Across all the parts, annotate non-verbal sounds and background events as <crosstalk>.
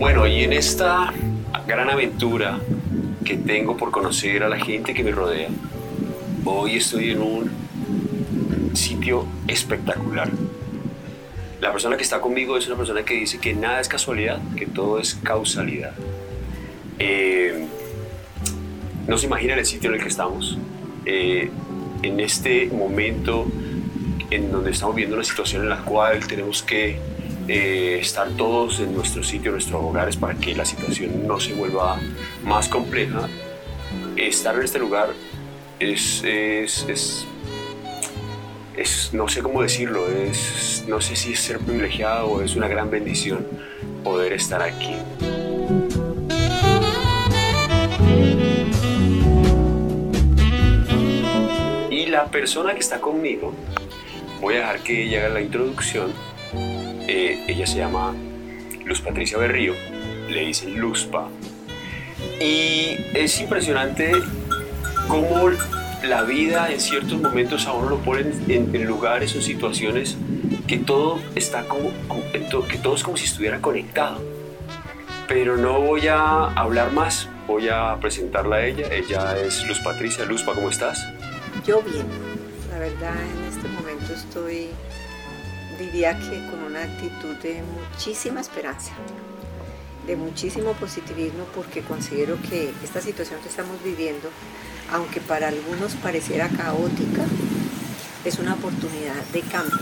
Bueno, y en esta gran aventura que tengo por conocer a la gente que me rodea, hoy estoy en un sitio espectacular. La persona que está conmigo es una persona que dice que nada es casualidad, que todo es causalidad. Eh, no se imaginan el sitio en el que estamos. Eh, en este momento en donde estamos viendo una situación en la cual tenemos que eh, estar todos en nuestro sitio, en nuestros hogares, para que la situación no se vuelva más compleja. Estar en este lugar es, es, es, es no sé cómo decirlo, es, no sé si es ser privilegiado o es una gran bendición poder estar aquí. Y la persona que está conmigo, voy a dejar que ella haga la introducción eh, ella se llama Luz Patricia Berrío, le dicen Luzpa. Y es impresionante cómo la vida en ciertos momentos a uno lo ponen en, lugares o situaciones que todo está como, que todo es como si estuviera conectado. Pero no voy a hablar más, voy a presentarla a ella. Ella es Luz Patricia. Luzpa, ¿cómo estás? Yo bien. La verdad, en este momento estoy diría que con una actitud de muchísima esperanza, de muchísimo positivismo, porque considero que esta situación que estamos viviendo, aunque para algunos pareciera caótica, es una oportunidad de cambio.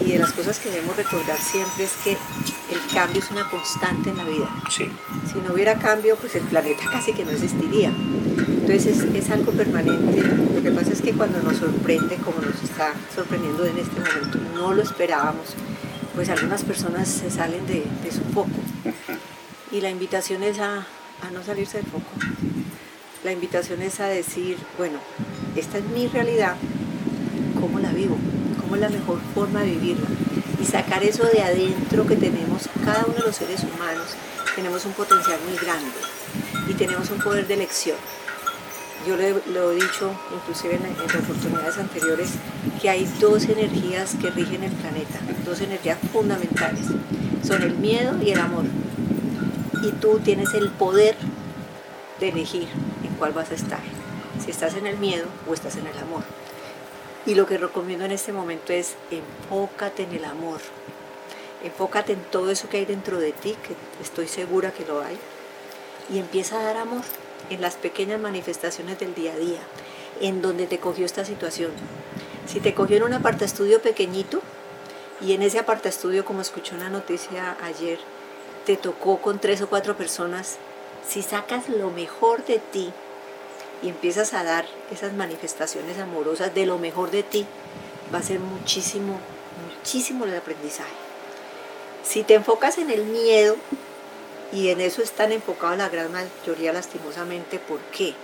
Y de las cosas que debemos recordar siempre es que el cambio es una constante en la vida. Si no hubiera cambio, pues el planeta casi que no existiría. Entonces es, algo permanente. Lo que pasa es cuando nos sorprende, como nos está sorprendiendo en este momento, no lo esperábamos, pues algunas personas se salen de, su foco. Y la invitación es a, a no salirse del foco. La invitación es a decir, bueno, esta es mi realidad, ¿cómo la vivo? ¿Cómo es la mejor forma de vivirla? Y sacar eso de adentro que tenemos cada uno de los seres humanos. Tenemos un potencial muy grande y tenemos un poder de elección yo lo he dicho inclusive en, oportunidades anteriores, que hay dos energías que rigen el planeta, dos energías fundamentales. Son el miedo y el amor. Y tú tienes el poder de elegir en cuál vas a estar. Si estás en el miedo o estás en el amor. Y lo que recomiendo en este momento es enfócate en el amor. Enfócate en todo eso que hay dentro de ti, que estoy segura que lo hay. Y empieza a dar amor en las pequeñas manifestaciones del día a día, en donde te cogió esta situación. Si te cogió en un estudio pequeñito y en ese estudio, como escuché una noticia ayer, te tocó con tres o cuatro personas, si sacas lo mejor de ti y empiezas a dar esas manifestaciones amorosas de lo mejor de ti, va a ser muchísimo, muchísimo el aprendizaje. Si te enfocas en el miedo, y en eso están enfocados la gran mayoría lastimosamente. ¿Por qué?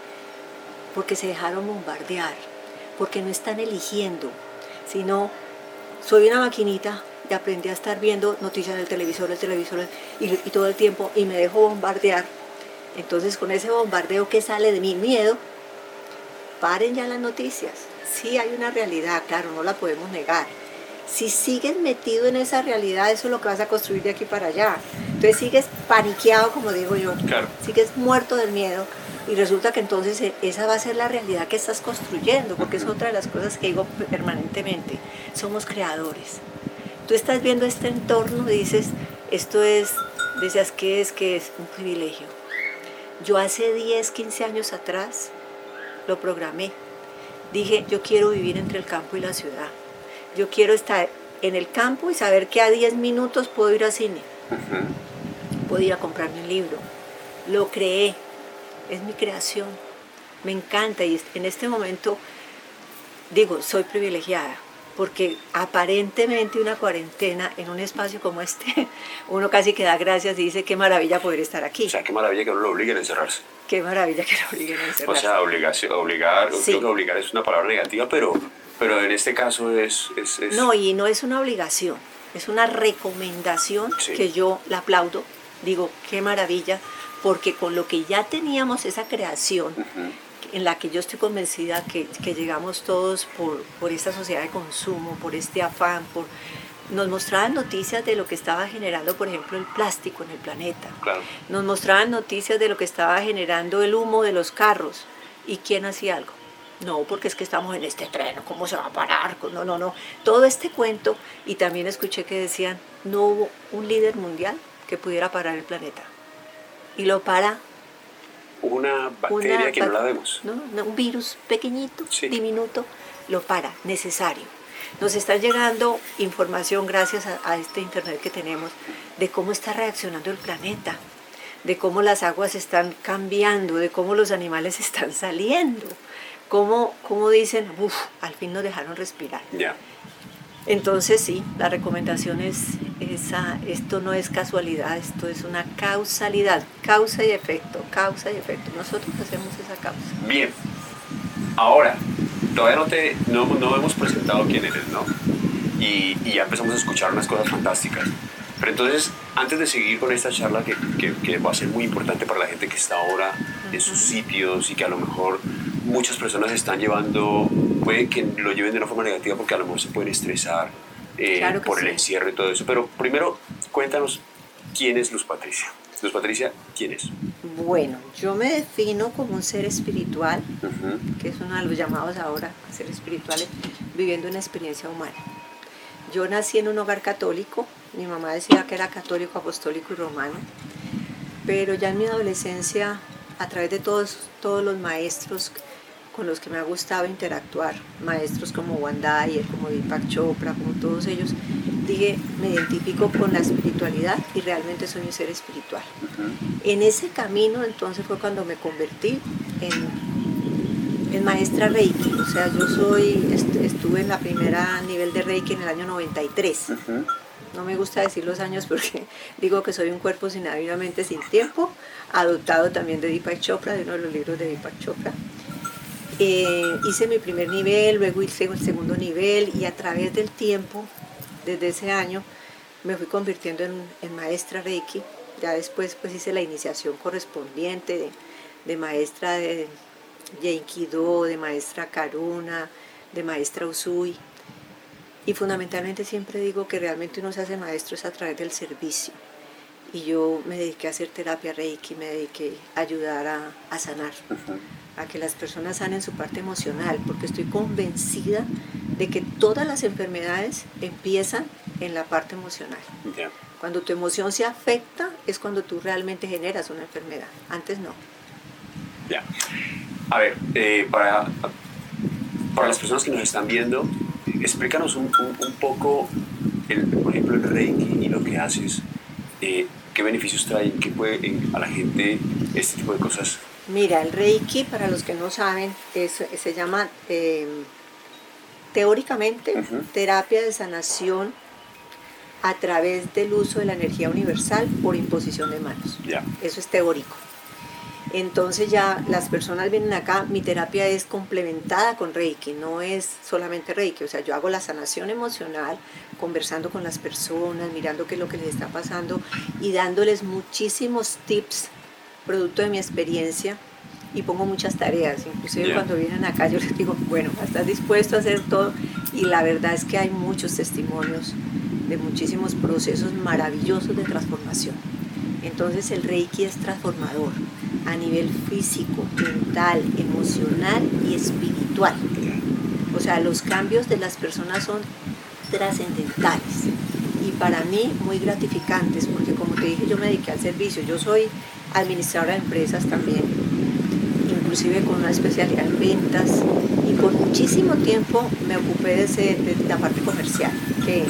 Porque se dejaron bombardear, porque no están eligiendo, sino soy una maquinita y aprendí a estar viendo noticias del televisor, el televisor y, y todo el tiempo y me dejo bombardear. Entonces con ese bombardeo que sale de mi miedo, paren ya las noticias. Sí hay una realidad, claro, no la podemos negar. Si sigues metido en esa realidad, eso es lo que vas a construir de aquí para allá. Entonces sigues paniqueado, como digo yo, sigues muerto del miedo y resulta que entonces e, esa va a ser la realidad que estás construyendo, porque es otra de las cosas que digo permanentemente, somos creadores. Tú estás viendo este entorno y dices, esto es, decías que es que es un privilegio. Yo hace 10, 15 años atrás lo programé. Dije, yo quiero vivir entre el campo y la ciudad. Yo quiero estar en el campo y saber que a 10 minutos puedo ir al cine podía comprarme un libro. Lo creé, es mi creación, me encanta y en este momento digo, soy privilegiada, porque aparentemente una cuarentena en un espacio como este, <laughs> uno casi que da gracias y dice qué maravilla poder estar aquí. O sea, qué maravilla que no lo obliguen a encerrarse. Qué maravilla que lo obliguen a encerrarse. O sea, obligación, obligar, creo que obligar es una palabra negativa, pero, pero en este caso es, es, No, y no es una obligación, es una recomendación que yo la aplaudo digo, qué maravilla, porque con lo que ya teníamos esa creación, en la que yo estoy convencida que, llegamos todos por, por, esta sociedad de consumo, por este afán, por, nos mostraban noticias de lo que estaba generando, por ejemplo, el plástico en el planeta. Claro. Nos mostraban noticias de lo que estaba generando el humo de los carros. ¿Y quién hacía algo? No, porque es que estamos en este tren, ¿cómo se va a parar? No, no, no. Todo este cuento, y también escuché que decían, no hubo un líder mundial que pudiera parar el planeta. Y lo para una bacteria que no la vemos. ¿no? Un virus pequeñito, diminuto, lo para, necesario. Nos está llegando información gracias a, este Internet que tenemos de cómo está reaccionando el planeta, de cómo las aguas están cambiando, de cómo los animales <laughs> están saliendo, cómo, cómo dicen, uff, al fin nos dejaron respirar. Ya. Entonces sí, la recomendación es esa, esto no es casualidad, esto es una causalidad, causa y efecto, causa y efecto. Nosotros hacemos esa causa. Bien, ahora, todavía no, te, no, no hemos presentado quién eres, ¿no? Y, y, ya empezamos a escuchar unas cosas fantásticas. Pero entonces, antes de seguir con esta charla que, que, que va a ser muy importante para la gente que está ahora en sus sitios y que a lo mejor muchas personas están llevando, puede que lo lleven de una forma negativa porque a lo mejor se pueden estresar eh, por el encierro y todo eso. Pero primero, cuéntanos quién es Luz Patricia. Luz Patricia, ¿quién es? Bueno, yo me defino como un ser espiritual, que es uno de los llamados ahora a ser espirituales, viviendo una experiencia humana. Yo nací en un hogar católico, mi mamá decía que era católico, apostólico y romano, pero ya en mi adolescencia, a través de todos, todos los maestros con los que me ha gustado interactuar, maestros como Wanda como Deepak Chopra, como todos ellos, dije, me identifico con la espiritualidad y realmente soy un ser espiritual. En ese camino entonces fue cuando me convertí en, en maestra Reiki, o sea, yo soy, estuve en la primera nivel de Reiki en el año 93. No me gusta decir los años porque <laughs> digo que soy un cuerpo sin vida, mente, sin tiempo, adoptado también de Deepak Chopra, de uno de los libros de Deepak Chopra. Eh, hice mi primer nivel, luego hice el segundo nivel y a través del tiempo, desde ese año, me fui convirtiendo en, maestra Reiki. Ya después pues hice la iniciación correspondiente de, maestra de Yenkido, de maestra Karuna, de maestra Usui. Y fundamentalmente siempre digo que realmente uno se hace maestro es a través del servicio. Y yo me dediqué a hacer terapia Reiki, me dediqué a ayudar a, sanar a que las personas sanen su parte emocional, porque estoy convencida de que todas las enfermedades empiezan en la parte emocional. Cuando tu emoción se afecta es cuando tú realmente generas una enfermedad, antes no. Ya. A ver, eh, para, para las personas que nos están viendo, explícanos un, un, poco, el, por ejemplo, el Reiki y lo que haces. Eh, ¿Qué beneficios trae? ¿Qué puede a la gente este tipo de cosas Mira, el Reiki, para los que no saben, se llama em, teóricamente terapia de sanación a través del uso de la energía universal por imposición de manos. Eso es teórico. Entonces ya las personas vienen acá, mi terapia es complementada con Reiki, no es solamente Reiki, o sea, yo hago la sanación emocional, conversando con las personas, mirando qué es lo que les está pasando y dándoles muchísimos tips producto de mi experiencia y pongo muchas tareas. Inclusive cuando vienen acá yo les digo, bueno, ¿estás dispuesto a hacer todo? Y la verdad es que hay muchos testimonios de muchísimos procesos maravillosos de transformación. Entonces el Reiki es transformador a nivel físico, mental, emocional y espiritual. O sea, los cambios de las personas son trascendentales y para mí muy gratificantes porque como te dije yo me dediqué al servicio, yo soy administradora de empresas también, inclusive con una especialidad en ventas y por muchísimo tiempo me ocupé de, de la parte comercial, que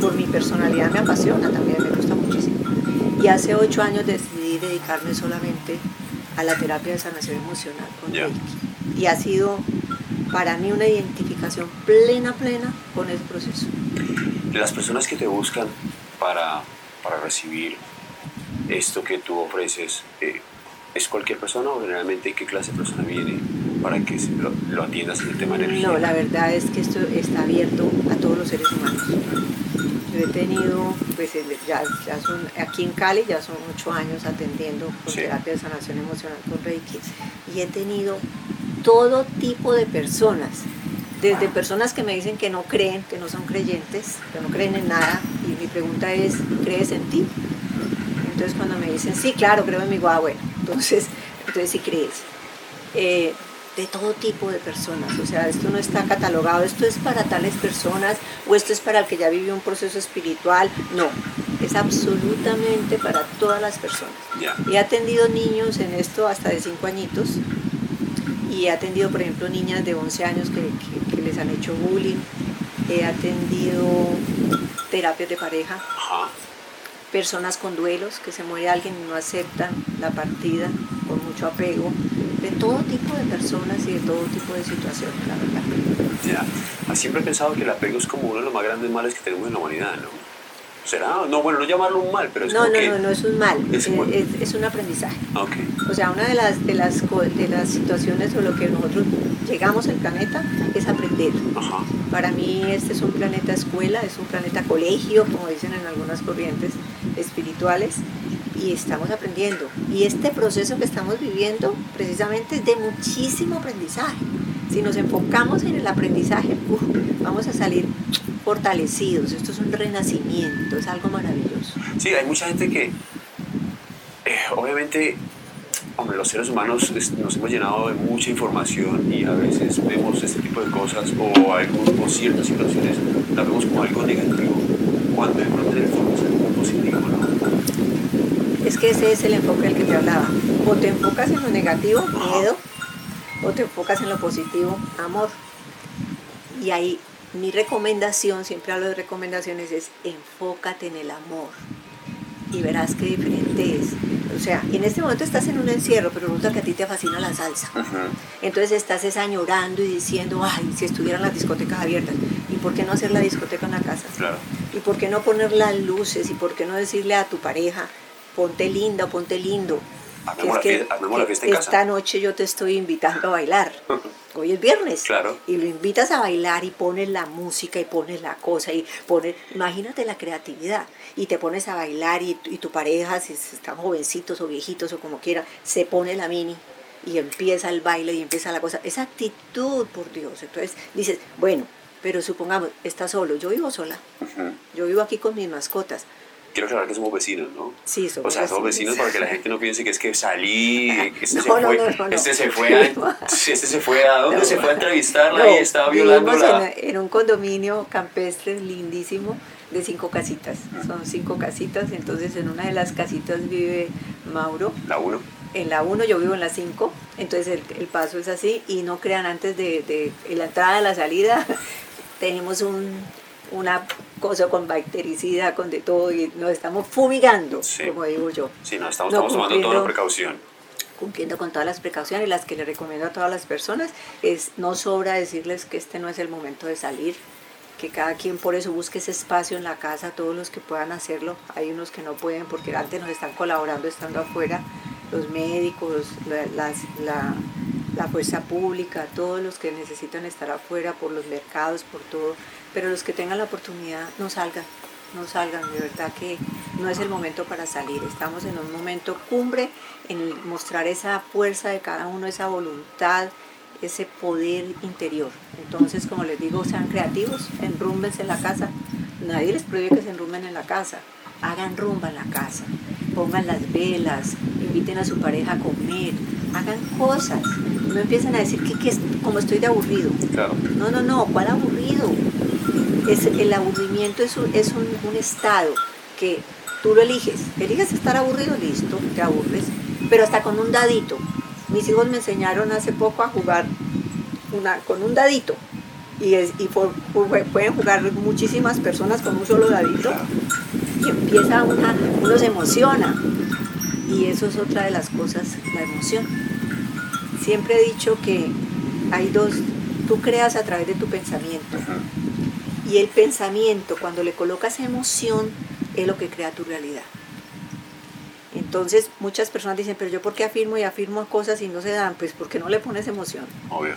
por mi personalidad me apasiona también, me gusta muchísimo. Y hace ocho años decidí dedicarme solamente a la terapia de sanación emocional con Reiki. Y ha sido para mí una identificación plena, plena con el proceso. Las personas que te buscan para, para recibir esto que tú ofreces eh, es cualquier persona o generalmente qué clase de persona viene para que lo, atiendas en el tema energía? No, la verdad es que esto está abierto a todos los seres humanos. Yo he tenido, pues ya, ya son, aquí en Cali ya son ocho años atendiendo con terapia de sanación emocional con Reiki y he tenido todo tipo de personas desde personas que me dicen que no creen, que no son creyentes, que no creen en nada, y mi pregunta es, ¿crees en ti? Entonces cuando me dicen, sí, claro, creo en mi guagua, bueno, entonces, entonces sí crees. Eh, de todo tipo de personas, o sea, esto no está catalogado, esto es para tales personas o esto es para el que ya vivió un proceso espiritual, no, es absolutamente para todas las personas. He atendido niños en esto hasta de 5 añitos y he atendido, por ejemplo, niñas de 11 años que, les han hecho bullying, he atendido terapias de pareja, personas con duelos, que se muere alguien y no aceptan la partida con mucho apego, de todo tipo de personas y de todo tipo de situaciones, la verdad. Ya, siempre he pensado que el apego es como uno de los más grandes males que tenemos en la humanidad, ¿no? ¿Será? No, bueno, no llamarlo un mal, pero es no, como no, que... No, no, es un mal, es, es, un aprendizaje. Okay. O sea, una de las, de, las, de las situaciones o lo que nosotros llegamos al planeta es aprender. Ajá. Para mí este es un planeta escuela, es un planeta colegio, como dicen en algunas corrientes espirituales, y estamos aprendiendo. Y este proceso que estamos viviendo precisamente es de muchísimo aprendizaje. Si nos enfocamos en el aprendizaje, vamos a salir fortalecidos. Esto es un renacimiento, es algo maravilloso. Sí, hay mucha gente que, eh, obviamente, hombre, los seres humanos nos hemos llenado de mucha información y a veces vemos este tipo de cosas o, algo, ciertas situaciones las vemos como algo negativo, cuando de pronto el fondo es algo positivo, ¿no? Es que ese es el enfoque del que te hablaba. O te enfocas en lo negativo, miedo, o te enfocas en lo positivo, amor. Y ahí mi recomendación, siempre hablo de recomendaciones, es enfócate en el amor y verás qué diferente es. O sea, en este momento estás en un encierro, pero resulta que a ti te fascina la salsa. Entonces estás añorando y diciendo, ay, si estuvieran las discotecas abiertas. ¿Y por qué no hacer la discoteca en la casa? ¿Y por qué no poner las luces? ¿Y por qué no decirle a tu pareja, ponte linda, ponte lindo? Que, esta noche yo te estoy invitando a bailar. <laughs> Hoy es viernes. Claro. Y lo invitas a bailar y pones la música y pones la cosa y pones, imagínate la creatividad. Y te pones a bailar y, tu pareja, si están jovencitos o viejitos o como quiera, se pone la mini y empieza el baile y empieza la cosa. Esa actitud, por Dios. Entonces dices, bueno, pero supongamos, estás solo, yo vivo sola. Yo vivo aquí con mis mascotas quiero aclarar que somos vecinos, ¿no? Sí, somos O sea, somos vecinos para que la <laughs> gente no piense que es que salí, que este, no, se, no, fue, no, este se fue a, <laughs> este se fue a, ¿dónde se fue a entrevistarla y estaba violándola? En, en un condominio campestre lindísimo de cinco casitas. Son cinco casitas, entonces en una de las casitas vive Mauro. La uno. En la uno, yo vivo en la cinco, entonces el, el paso es así y no crean antes de, de, de la entrada la salida <laughs> tenemos un, una cosa con bactericida, con de todo, y nos estamos fumigando, como digo yo. Sí, no, estamos, tomando toda la precaución. Cumpliendo con todas las precauciones, y las que le recomiendo a todas las personas, es no sobra decirles que este no es el momento de salir, que cada quien por eso busque ese espacio en la casa, todos los que puedan hacerlo, hay unos que no pueden porque antes nos están colaborando estando afuera, los médicos, la, la, la fuerza pública, todos los que necesitan estar afuera por los mercados, por todo, pero los que tengan la oportunidad no salgan, no salgan, de verdad que no es el momento para salir, estamos en un momento cumbre en mostrar esa fuerza de cada uno, esa voluntad, ese poder interior. Entonces, como les digo, sean creativos, enrúmbense en la casa, nadie les prohíbe que se enrumben en la casa, hagan rumba en la casa, pongan las velas, inviten a su pareja a comer, hagan cosas, no empiecen a decir que, es como estoy de aburrido. No, no, no, ¿cuál aburrido? Es, el aburrimiento es, un, es un, un, estado que tú lo eliges. Eliges estar aburrido, listo, te aburres, pero hasta con un dadito. Mis hijos me enseñaron hace poco a jugar una, con un dadito. Y, es, y pueden jugar muchísimas personas con un solo dadito. Y empieza una, uno se emociona. Y eso es otra de las cosas, la emoción. Siempre he dicho que hay dos, tú creas a través de tu pensamiento. Y el pensamiento, cuando le colocas emoción, es lo que crea tu realidad. Entonces, muchas personas dicen, pero yo por qué afirmo y afirmo cosas y no se dan? Pues porque no le pones emoción. Obvio.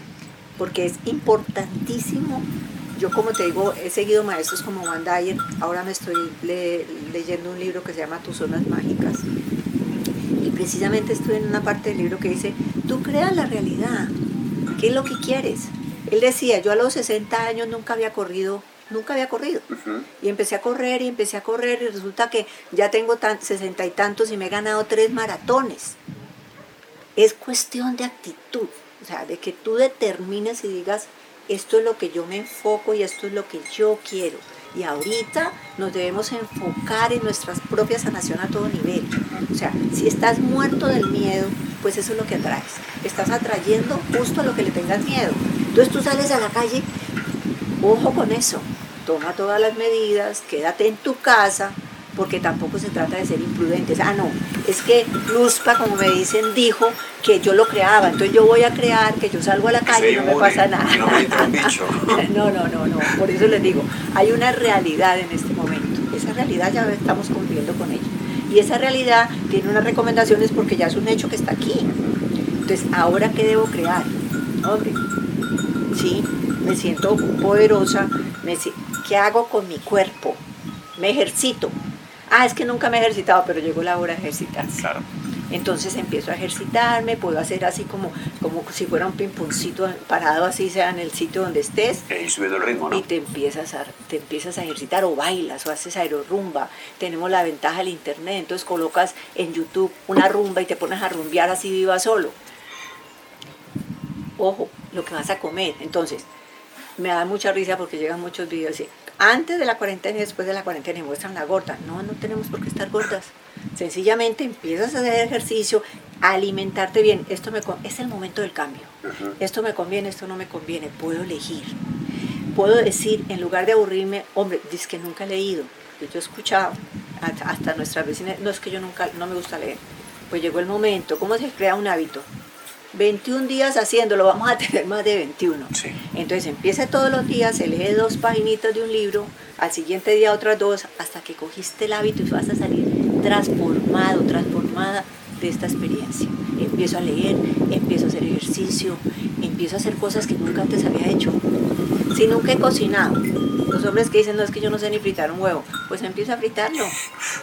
Porque es importantísimo. Yo, como te digo, he seguido maestros como Van Dyer. Ahora me estoy leyendo un libro que se llama Tus Zonas Mágicas. Y precisamente estoy en una parte del libro que dice, tú creas la realidad. ¿Qué es lo que quieres? Él decía, yo a los 60 años nunca había corrido, nunca había corrido. Y empecé a correr y empecé a correr y resulta que ya tengo tan, 60 y tantos y me he ganado tres maratones. Es cuestión de actitud, o sea, de que tú determines y digas, esto es lo que yo me enfoco y esto es lo que yo quiero. Y ahorita nos debemos enfocar en nuestra propia sanación a todo nivel. O sea, si estás muerto del miedo, pues eso es lo que atraes. Estás atrayendo justo a lo que le tengas miedo. Entonces tú sales a la calle, ojo con eso, toma todas las medidas, quédate en tu casa, porque tampoco se trata de ser imprudentes. Ah, no, es que Luzpa, como me dicen, dijo que yo lo creaba, entonces yo voy a crear que yo salgo a la calle y no me pasa nada. <laughs> No, no, no, no, por eso les digo, hay una realidad en este momento. Esa realidad ya estamos cumpliendo con ella. Y esa realidad tiene unas recomendaciones porque ya es un hecho que está aquí. Entonces, ¿ahora qué debo crear? Hombre, sí, me siento poderosa, me, ¿qué hago con mi cuerpo? Me ejercito, ah, es que nunca me he ejercitado, pero llegó la hora de ejercitarse. Claro. Entonces empiezo a ejercitarme, puedo hacer así como, como si fuera un pimponcito parado así sea en el sitio donde estés. Y subiendo el ritmo, ¿no? Y te empiezas, a, te empiezas a ejercitar o bailas o haces aerorumba. Tenemos la ventaja del internet, entonces colocas en YouTube una rumba y te pones a rumbear así viva solo. Ojo, lo que vas a comer. Entonces, me da mucha risa porque llegan muchos videos y antes de la cuarentena y después de la cuarentena y muestran la gorda. No, no tenemos por qué estar gordas. Sencillamente empiezas a hacer ejercicio, a alimentarte bien. Esto me, es el momento del cambio. Esto me conviene, esto no me conviene. Puedo elegir. Puedo decir, en lugar de aburrirme, hombre, dice que nunca he leído. Yo he escuchado hasta nuestras vecinas, no es que yo nunca, no me gusta leer. Pues llegó el momento. ¿Cómo se crea un hábito? 21 días haciéndolo, vamos a <laughs> tener más de 21. Entonces empieza todos los días, se lee dos paginitas de un libro, al siguiente día otras dos, hasta que cogiste el hábito y vas a salir transformado, transformada de esta experiencia. Empiezo a leer, empiezo a hacer ejercicio, empiezo a hacer cosas que nunca antes había hecho. Si nunca he cocinado, los hombres que dicen, no, es que yo no sé ni fritar un huevo, pues empieza a fritarlo.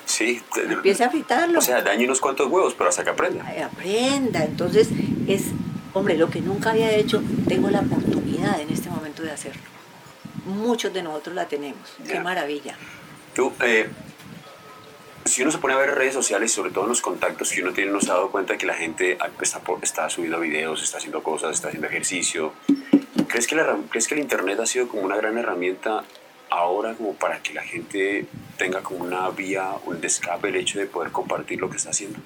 Sí. Empieza a fritarlo. O sea, daño unos cuantos huevos, pero hasta que aprenda. aprenda. Entonces, es, hombre, lo que nunca había hecho, tengo la oportunidad en este momento de hacerlo. Muchos de nosotros la tenemos. Qué maravilla. Tú, eh, si uno se pone a ver redes sociales, sobre todo en los contactos que uno tiene, uno se ha dado cuenta que la gente está, está subiendo videos, está haciendo cosas, está haciendo ejercicio. ¿Crees que, la, ¿Crees que el Internet ha sido como una gran herramienta ahora como para que la gente tenga como una vía, un escape el hecho de poder compartir lo que está haciendo?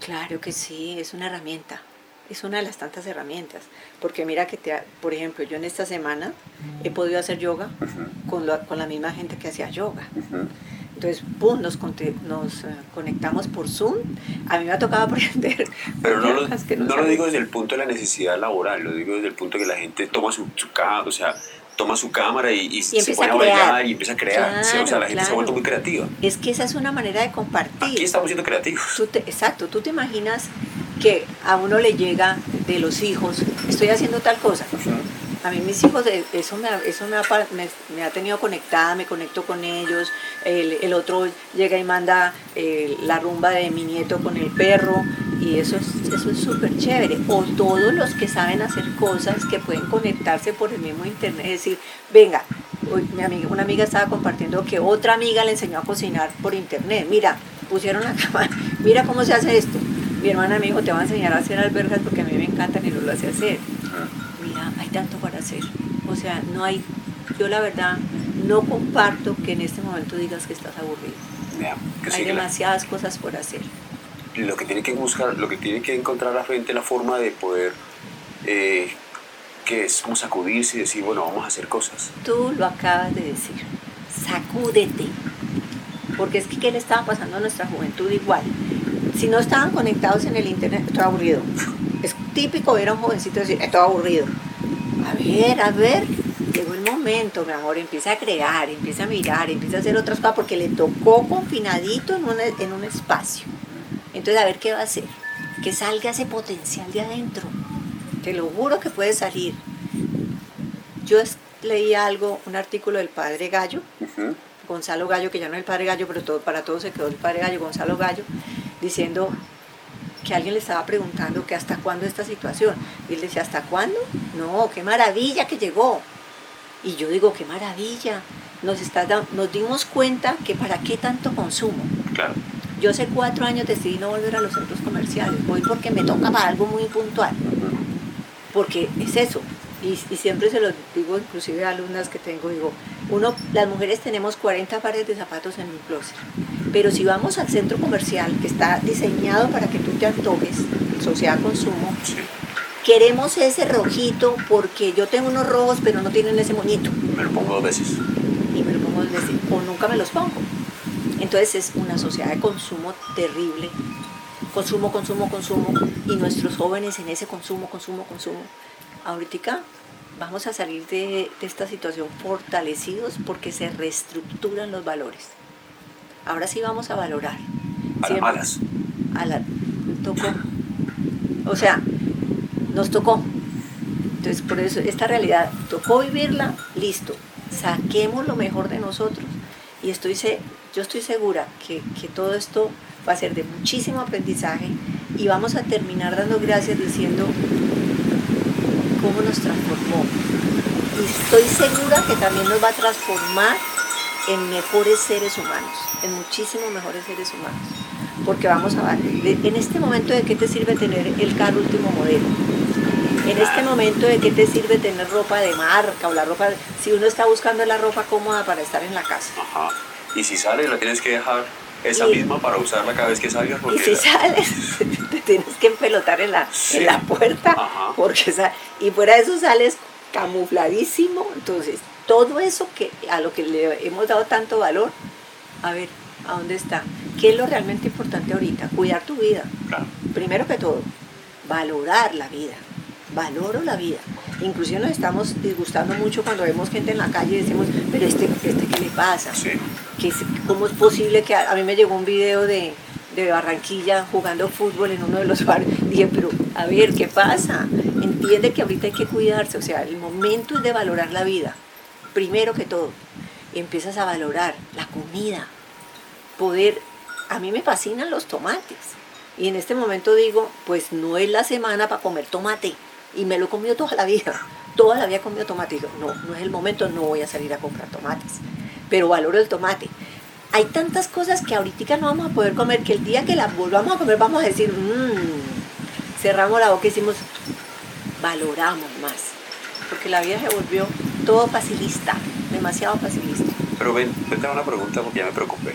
Claro que sí, es una herramienta, es una de las tantas herramientas, porque mira que, te, por ejemplo, yo en esta semana he podido hacer yoga con, con, la misma gente que hacía yoga. Entonces, pum, nos, nos uh, conectamos por Zoom. A mí me ha tocado <laughs> aprender. Pero no, lo, no, lo digo desde el punto de la necesidad laboral, lo digo desde el punto de que la gente toma su, su, o sea, toma su cámara y, se pone a, bailar y empieza a crear. o sea, la gente se ha vuelto muy creativa. Es que esa es una manera de compartir. Aquí estamos siendo creativos. exacto, tú te imaginas que a uno le llega de los hijos, estoy haciendo tal cosa. A mí mis hijos, eh, eso, me, eso me, ha, me, ha tenido conectada, me conecto con ellos. El, otro llega y manda eh, la rumba de mi nieto con el perro y eso es eso es súper chévere. O todos los que saben hacer cosas que pueden conectarse por el mismo internet, es decir, venga, una amiga estaba compartiendo que otra amiga le enseñó a cocinar por internet. Mira, pusieron la <laughs> cámara, mira cómo se hace esto. Mi hermana me dijo, te va a enseñar a hacer albergas porque a mí me encantan y no lo hace hacer. Hay tanto para hacer. O sea, no hay, yo la verdad no comparto que en este momento digas que estás aburrido. hay demasiadas cosas por hacer lo que tiene que buscar, lo que tiene que encontrar la gente la forma de poder, eh, que es como sacudirse y decir, bueno, vamos a hacer cosas. Tú lo acabas de decir, sacúdete. Porque es que ¿qué le estaba pasando a nuestra juventud igual? Si no estaban conectados en el internet, estoy aburrido. Es típico ver a un jovencito decir, estoy aburrido. A ver, a ver, llegó el momento, mi amor, empieza a crear, empieza a mirar, empieza a hacer otras cosas porque le tocó confinadito en en un espacio. Entonces, a ver qué va a hacer. Que salga ese potencial de adentro. Te lo juro que puede salir. Yo leí algo, un artículo del padre Gallo, Gonzalo Gallo, que ya no es el padre Gallo, pero todo, para todos se quedó el padre Gallo, Gonzalo Gallo, diciendo que alguien le estaba preguntando que hasta cuándo esta situación. Y él decía, ¿hasta cuándo? No, qué maravilla que llegó. Y yo digo, qué maravilla. Nos, está nos dimos cuenta que para qué tanto consumo. Claro. Yo hace cuatro años decidí no volver a los centros comerciales. Voy porque me toca para algo muy puntual. Porque es eso. Y, y, siempre se lo digo inclusive a alumnas que tengo, digo, uno, las mujeres tenemos 40 pares de zapatos en un closet, pero si vamos al centro comercial que está diseñado para que tú te antojes, sociedad consumo, queremos ese rojito porque yo tengo unos rojos pero no tienen ese moñito. Me lo pongo dos veces. Y me lo pongo dos veces, o nunca me los pongo. Entonces es una sociedad de consumo terrible. Consumo, consumo, consumo. Y nuestros jóvenes en ese consumo, consumo, consumo. Ahorita vamos a salir de, esta situación fortalecidos porque se reestructuran los valores. Ahora sí vamos a valorar. A las malas. A la, tocó. O sea, nos tocó. Entonces, por eso, esta realidad, tocó vivirla, listo. Saquemos lo mejor de nosotros. Y estoy, yo estoy segura que, que todo esto va a ser de muchísimo aprendizaje y vamos a terminar dando gracias diciendo cómo nos transformó. Y estoy segura que también nos va a transformar en mejores seres humanos, en muchísimos mejores seres humanos. Porque vamos a ver, en este momento de qué te sirve tener el carro último modelo. En este momento de qué te sirve tener ropa de marca o la ropa, si uno está buscando la ropa cómoda para estar en la casa. Ajá. Y si sale la tienes que dejar esa misma para usarla cada vez que salgas. y si sales, <laughs> te tienes que empelotar en la, en la puerta. Porque y fuera de eso sales camufladísimo. Entonces, todo eso que a lo que le hemos dado tanto valor, a ver, ¿a dónde está? ¿Qué es lo realmente importante ahorita? Cuidar tu vida. Primero que todo, valorar la vida. Valoro la vida. Inclusive nos estamos disgustando mucho cuando vemos gente en la calle y decimos, pero este, este ¿qué le pasa? ¿Cómo es posible que a, mí me llegó un video de, de Barranquilla jugando fútbol en uno de los bares? Dije, pero a ver, ¿qué pasa? Entiende que ahorita hay que cuidarse, o sea, el momento es de valorar la vida, primero que todo. empiezas a valorar la comida, poder, a mí me fascinan los tomates. Y en este momento digo, pues no es la semana para comer tomate. Y me lo he comido toda la vida. Toda la vida he comido tomate. Digo, no, no es el momento, no voy a salir a comprar tomates pero valoro el tomate. Hay tantas cosas que ahorita no vamos a poder comer que el día que las volvamos a comer vamos a decir, mmm, cerramos la boca y decimos, valoramos más. Porque la vida se volvió todo facilista, demasiado facilista. Pero ven, ven, una pregunta porque ya me preocupé.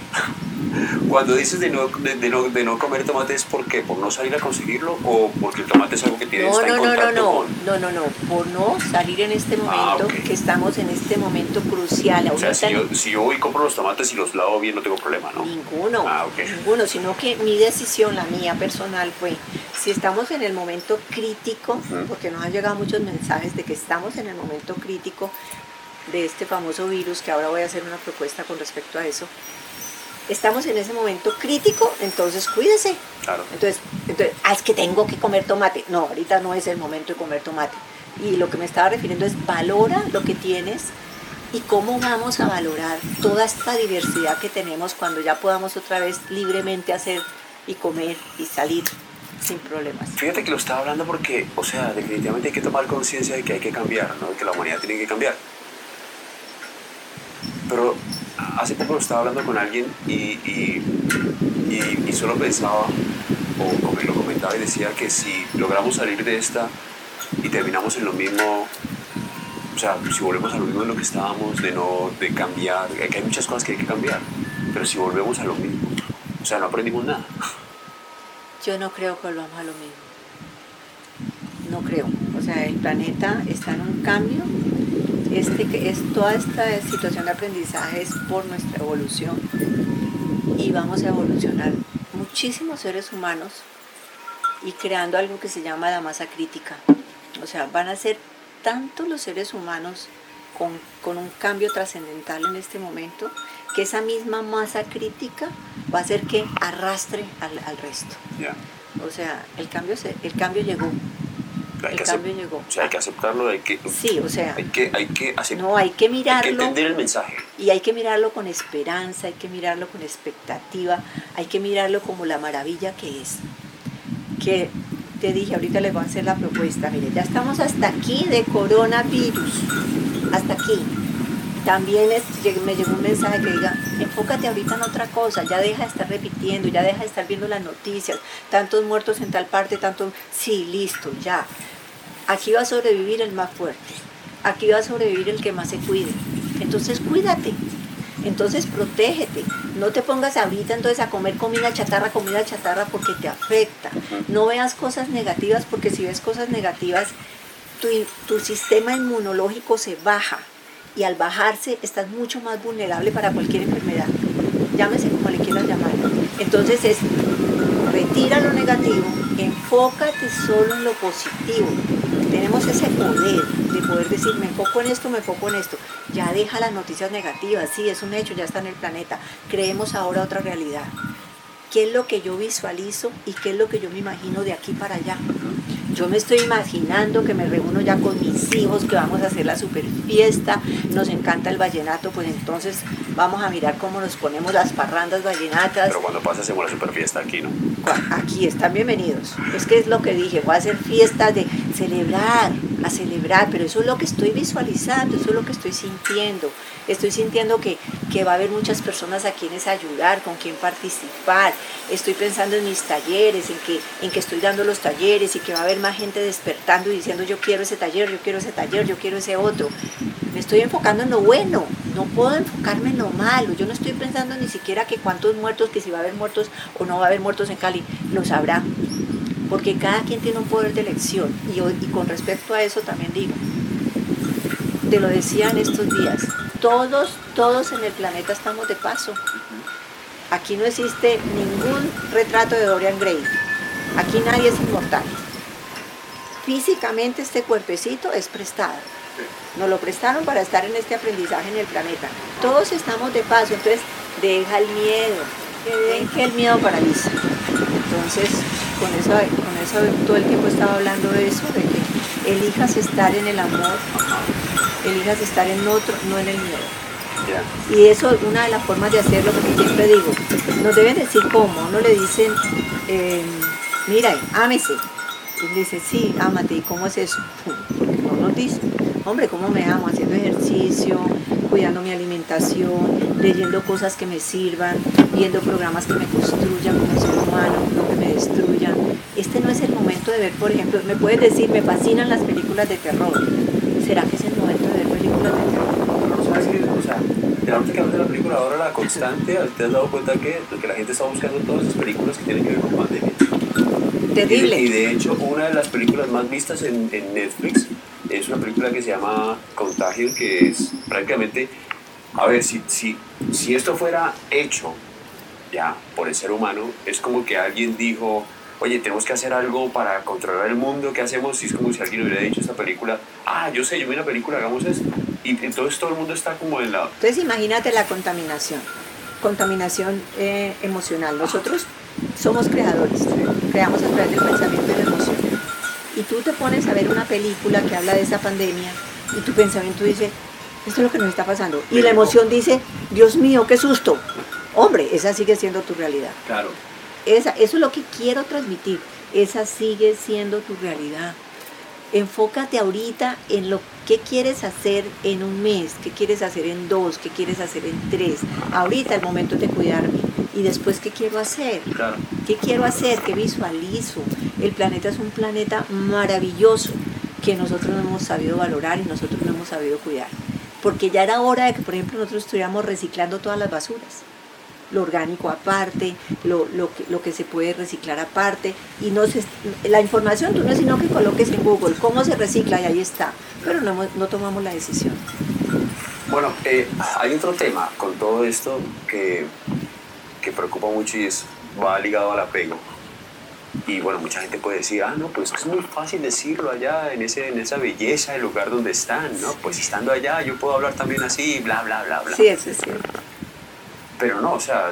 Cuando dices de no, de, no, de no comer tomate, ¿es por qué? ¿Por no salir a conseguirlo o porque el tomate es algo que tiene no, está no, en no, contacto no, con... no, no, no, por no salir en este Ah, momento, ok. que estamos en este momento crucial. O sea, si yo, si yo voy y compro los tomates y los lavo bien, no tengo problema, ¿no? Ninguno, Ah, ok. ninguno, sino que mi decisión, la mía personal fue, si estamos en el momento crítico, Ujú. porque nos han llegado muchos mensajes de que estamos en el momento crítico de este famoso virus, que ahora voy a hacer una propuesta con respecto a eso, estamos en ese momento crítico, entonces cuídese. Claro. Entonces, entonces ah, es que tengo que comer tomate. No, ahorita no es el momento de comer tomate. Y lo que me estaba refiriendo es valora lo que tienes y cómo vamos a valorar toda esta diversidad que tenemos cuando ya podamos otra vez libremente hacer y comer y salir sin problemas. Fíjate que lo estaba hablando porque, o sea, definitivamente hay que tomar conciencia de que hay que cambiar, ¿no? De que la humanidad tiene que cambiar. Pero hace poco estaba hablando con alguien y, y, solo pensaba, o como lo comentaba y decía que si logramos salir de esta y terminamos en lo mismo, o sea, si volvemos a lo mismo de lo que estábamos, de no, de cambiar, que hay muchas cosas que hay que cambiar, pero si volvemos a lo mismo, o sea, no aprendimos nada. Yo no creo que volvamos a lo mismo. No creo. O sea, el planeta está en un cambio. Este, es, toda esta situación de aprendizaje es por nuestra evolución. Y vamos a evolucionar muchísimos seres humanos y creando algo que se llama la masa crítica. O sea, van a ser tantos los seres humanos con, con un cambio trascendental en este momento que esa misma masa crítica va a hacer que arrastre al, al resto. O sea, el cambio, se, el cambio llegó. Hay El que, cambio llegó. o sea, hay que aceptarlo, hay que, Sí, o sea, hay que, hay que aceptar, no hay que hay que mirarlo entender el mensaje. y hay que mirarlo con esperanza, hay que mirarlo con expectativa, hay que mirarlo como la maravilla que es. que te dije, ahorita les voy a hacer la propuesta, mire, ya estamos hasta aquí de coronavirus, hasta aquí. También me llegó un mensaje que diga, enfócate ahorita en otra cosa, ya deja de estar repitiendo, ya deja de estar viendo las noticias, tantos muertos en tal parte, tantos, sí, listo, ya. Aquí va a sobrevivir el más fuerte, aquí va a sobrevivir el que más se cuide. Entonces cuídate, entonces protégete, no te pongas ahorita entonces a comer comida chatarra, comida chatarra porque te afecta. No veas cosas negativas porque si ves cosas negativas, tu, tu sistema inmunológico se baja y al bajarse estás mucho más vulnerable para cualquier enfermedad. Llámese como le quieras llamar. Entonces es retira lo negativo, enfócate solo en lo positivo. Tenemos ese poder de poder decir, me enfoco en esto, me enfoco en esto. Ya deja las noticias negativas, sí, es un hecho, ya está en el planeta. Creemos ahora otra realidad. ¿Qué es lo que yo visualizo y qué es lo que yo me imagino de aquí para allá? Yo me estoy imaginando que me reúno ya con mis hijos, que vamos a hacer la super fiesta, nos encanta el vallenato, pues entonces vamos a mirar cómo nos ponemos las parrandas vallenatas. Pero cuando pasa hacemos la super fiesta aquí, ¿no? Aquí están bienvenidos. Es que es lo que dije, voy a hacer fiestas de celebrar, a celebrar, pero eso es lo que estoy visualizando, eso es lo que estoy sintiendo. Estoy sintiendo que, que va a haber muchas personas a quienes ayudar, con quien participar. Estoy pensando en mis talleres, en que, en que estoy dando los talleres y que va a haber más gente despertando y diciendo yo quiero ese taller, yo quiero ese taller, yo quiero ese otro. Me estoy enfocando en lo bueno, no puedo enfocarme en lo malo. Yo no estoy pensando ni siquiera que cuántos muertos, que si va a haber muertos o no va a haber muertos en Cali, lo sabrá. Porque cada quien tiene un poder de elección. Y, y con respecto a eso también digo, te lo decía en estos días, todos, todos en el planeta estamos de paso. Aquí no existe ningún retrato de Dorian Gray. Aquí nadie es inmortal físicamente este cuerpecito es prestado. Nos lo prestaron para estar en este aprendizaje en el planeta. Todos estamos de paso, entonces deja el miedo, deja el miedo paraliza. Entonces, con eso, con eso todo el tiempo estaba hablando de eso, de que elijas estar en el amor, elijas estar en otro, no en el miedo. Y eso es una de las formas de hacerlo, porque siempre digo, nos deben decir cómo, no le dicen, eh, mira, ámese, y dice, sí, ámate, ¿y cómo es eso? Porque no nos dice, hombre, ¿cómo me amo? Haciendo ejercicio, cuidando mi alimentación, leyendo cosas que me sirvan, viendo programas que me construyan como ser humano, no que me destruyan. Este no es el momento de ver, por ejemplo, me puedes decir, me fascinan las películas de terror. ¿Será que es el momento de ver películas de terror? ¿Sabes qué? O sea, que de la película ahora, la constante, ¿te has dado cuenta que, que la gente está buscando todas esas películas que tienen que ver con pandemia? Terrible. Y, de hecho, una de las películas más vistas en, Netflix es una película que se llama Contagio, que es prácticamente, a ver, si, si, si esto fuera hecho ya por el ser humano, es como que alguien dijo, oye, tenemos que hacer algo para controlar el mundo, ¿qué hacemos? Y es como si alguien hubiera dicho esta película, ah, yo sé, yo vi una película, hagamos esto. Y entonces todo el mundo está como en la... Entonces imagínate la contaminación, contaminación eh, emocional. Nosotros somos creadores, creamos a través del pensamiento y la emoción. Y tú te pones a ver una película que habla de esa pandemia y tu pensamiento dice, esto es lo que nos está pasando. Y la emoción dice, Dios mío, qué susto. Hombre, esa sigue siendo tu realidad. Claro. Esa, eso es lo que quiero transmitir. Esa sigue siendo tu realidad. Enfócate ahorita en lo que quieres hacer en un mes, qué quieres hacer en dos, qué quieres hacer en tres. Ahorita el momento de cuidarme y después qué quiero hacer, qué quiero hacer, qué visualizo. El planeta es un planeta maravilloso que nosotros no hemos sabido valorar y nosotros no hemos sabido cuidar. Porque ya era hora de que, por ejemplo, nosotros estuviéramos reciclando todas las basuras. Lo orgánico aparte, lo, que, lo que se puede reciclar aparte. Y no la información tú no es sino que coloques en Google cómo se recicla y ahí está. Pero no, no tomamos la decisión. Bueno, eh, hay otro tema con todo esto que que preocupa mucho y es, va ligado al apego. Y bueno, mucha gente puede decir, ah, no, pues es muy fácil decirlo allá, en, ese, en esa belleza del lugar donde están, ¿no? Pues estando allá yo puedo hablar también así, bla, bla, bla, bla. Sí, eso es cierto. Pero no, o sea,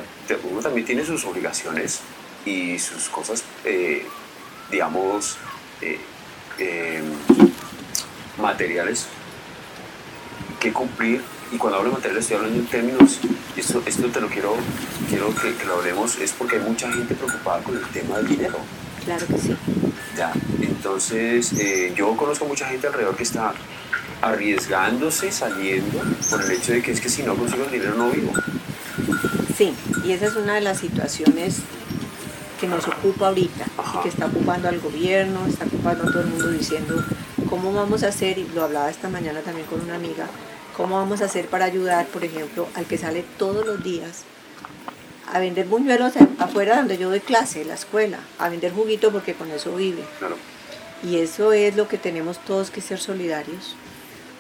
uno también tiene sus obligaciones y sus cosas, eh, digamos, eh, em, materiales que cumplir y cuando hablo de materiales estoy hablando en términos, esto, esto te lo quiero, quiero que, que, lo hablemos, es porque hay mucha gente preocupada con el tema del dinero. Claro que sí. Ya, entonces eh, yo conozco mucha gente alrededor que está arriesgándose, saliendo, por el hecho de que es que si no consigo el dinero no vivo. Sí, y esa es una de las situaciones que nos ocupa ahorita y que está ocupando al gobierno, está ocupando a todo el mundo diciendo cómo vamos a hacer, y lo hablaba esta mañana también con una amiga, cómo vamos a hacer para ayudar, por ejemplo, al que sale todos los días a vender buñuelos afuera donde yo doy clase, la escuela, a vender juguito porque con eso vive. Y eso es lo que tenemos todos que ser solidarios,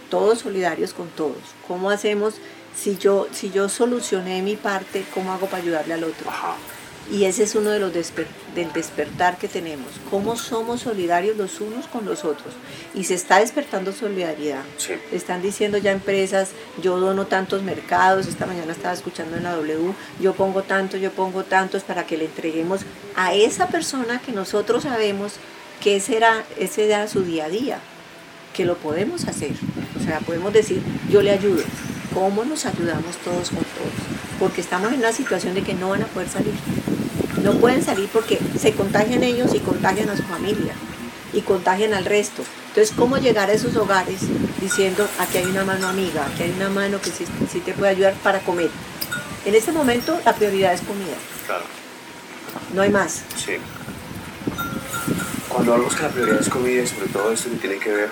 todos solidarios con todos. ¿Cómo hacemos si yo, si yo solucioné mi parte, cómo hago para ayudarle al otro? Y ese es uno de los del despertar que tenemos. Cómo somos solidarios los unos con los otros. Y se está despertando solidaridad. Están diciendo ya empresas, yo dono tantos mercados, esta mañana estaba escuchando en la W, yo pongo tanto, yo pongo tantos para que le entreguemos a esa persona que nosotros sabemos que ese era, ese era su día a día, que lo podemos hacer. O sea, podemos decir, yo le ayudo. ¿Cómo nos ayudamos todos con todos? Porque estamos en una situación de que no van a poder salir no pueden salir porque se contagian ellos y contagian a su familia y contagian al resto. Entonces, ¿cómo llegar a esos hogares diciendo, aquí hay una mano amiga, aquí hay una mano que sí, te puede ayudar para comer? En este momento la prioridad es comida. Claro. No hay más. Sí. Cuando hablamos que la prioridad es comida, sobre todo esto que tiene que ver,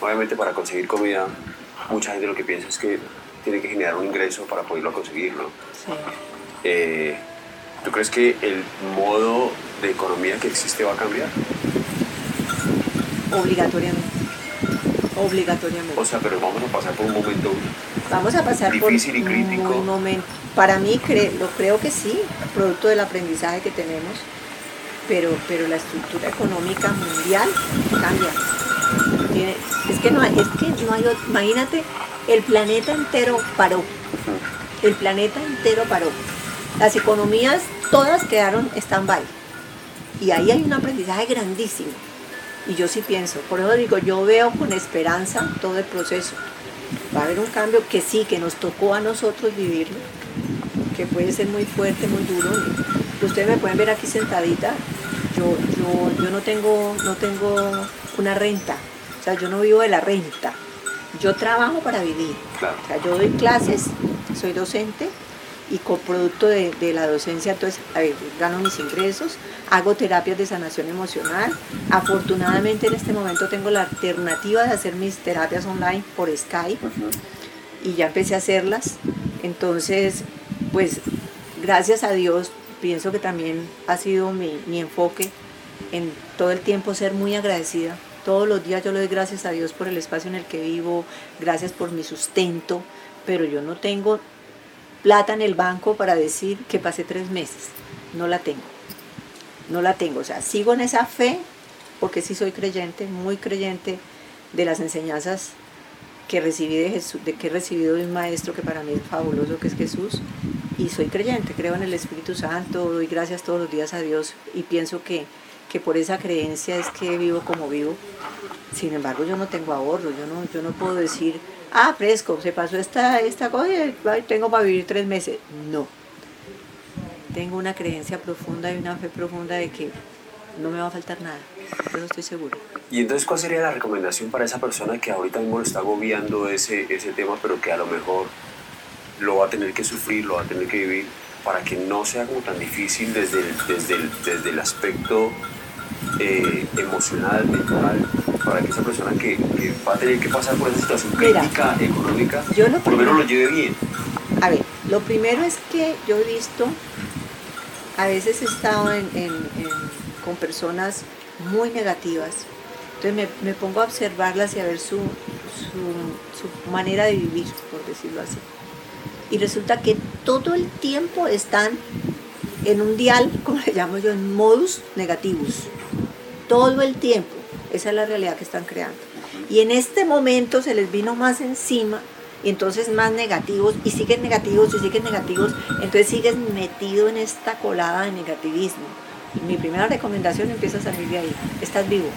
obviamente para conseguir comida, mucha gente lo que piensa es que tiene que generar un ingreso para poderlo conseguir, ¿no? Sí. Eh, ¿Tú crees que el modo de economía que existe va a cambiar? Obligatoriamente. Obligatoriamente. O sea, pero vamos a pasar por un momento vamos a pasar difícil y crítico. Un momento. Para mí lo creo que sí, producto del aprendizaje que tenemos, pero, pero la estructura económica mundial cambia. Es que no es que no hay, imagínate, el planeta entero paró. El planeta entero paró las economías todas quedaron stand-by. Y ahí hay un aprendizaje grandísimo. Y yo sí pienso, por eso digo, yo veo con esperanza todo el proceso. Va a haber un cambio que sí, que nos tocó a nosotros vivirlo, que puede ser muy fuerte, muy duro. Ustedes me pueden ver aquí sentadita. Yo, yo, yo no, tengo, no tengo una renta, o sea, yo no vivo de la renta. Yo trabajo para vivir. O sea, yo doy clases, soy docente, y con producto de, la docencia, entonces, a ver, gano mis ingresos, hago terapias de sanación emocional. Afortunadamente en este momento tengo la alternativa de hacer mis terapias online por Skype y ya empecé a hacerlas. Entonces, pues gracias a Dios, pienso que también ha sido mi, mi enfoque en todo el tiempo ser muy agradecida. Todos los días yo le doy gracias a Dios por el espacio en el que vivo, gracias por mi sustento, pero yo no tengo plata en el banco para decir que pasé tres meses. No la tengo. No la tengo. O sea, sigo en esa fe porque sí soy creyente, muy creyente de las enseñanzas que recibí de Jesús, de que he recibido de un maestro que para mí es fabuloso, que es Jesús, y soy creyente, creo en el Espíritu Santo, doy gracias todos los días a Dios y pienso que, que por esa creencia es que vivo como vivo. Sin embargo, yo no tengo ahorro, yo no, yo no puedo decir, ah, fresco, se pasó esta, esta cosa y tengo para vivir tres meses. No. Tengo una creencia profunda y una fe profunda de que no me va a faltar nada. Yo estoy seguro. Y entonces, ¿cuál sería la recomendación para esa persona que ahorita mismo lo está agobiando ese, ese tema, pero que a lo mejor lo va a tener que sufrir, lo va a tener que vivir, para que no sea como tan difícil desde desde desde el aspecto eh, emocional, mental, para que esa persona que, va a tener que pasar por esa situación crítica económica, por lo menos lo lleve bien. A ver, lo primero es que yo he visto, a veces he estado con personas muy negativas, entonces me, pongo a observarlas y a ver su, su manera de vivir, por decirlo así. Y resulta que todo el tiempo están en un dial, como le llamo yo, en modus negativos todo el tiempo. Esa es la realidad que están creando. Y en este momento se les vino más encima y entonces más negativos y siguen negativos y siguen negativos, entonces sigues metido en esta colada de negativismo. mi primera recomendación empieza a salir de ahí. Estás vivo.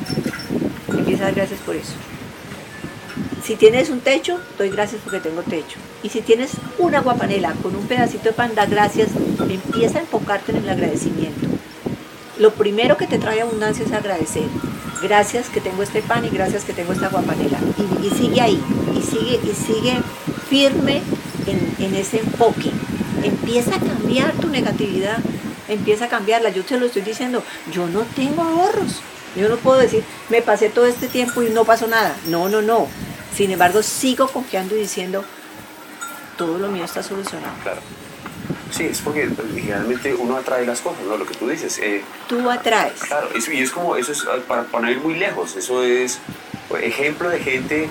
Empieza a dar gracias por eso. Si tienes un techo, doy gracias porque tengo techo. Y si tienes una guapanela con un pedacito de pan, da gracias. Empieza a enfocarte en el agradecimiento lo primero que te trae abundancia es agradecer. Gracias que tengo este pan y gracias que tengo esta guapanela. Y, y sigue ahí, y sigue, y sigue firme en, en ese enfoque. Empieza a cambiar tu negatividad, empieza a cambiarla. Yo te lo estoy diciendo, yo no tengo ahorros. Yo no puedo decir, me pasé todo este tiempo y no pasó nada. No, no, no. Sin embargo, sigo confiando y diciendo, todo lo mío está solucionado. Claro. Sí, es porque generalmente uno atrae las cosas, ¿no? Lo que tú dices. eh, Tú atraes. Claro, eso- y es como, eso es ah, para, para no ir muy lejos, eso es pues, ejemplo de gente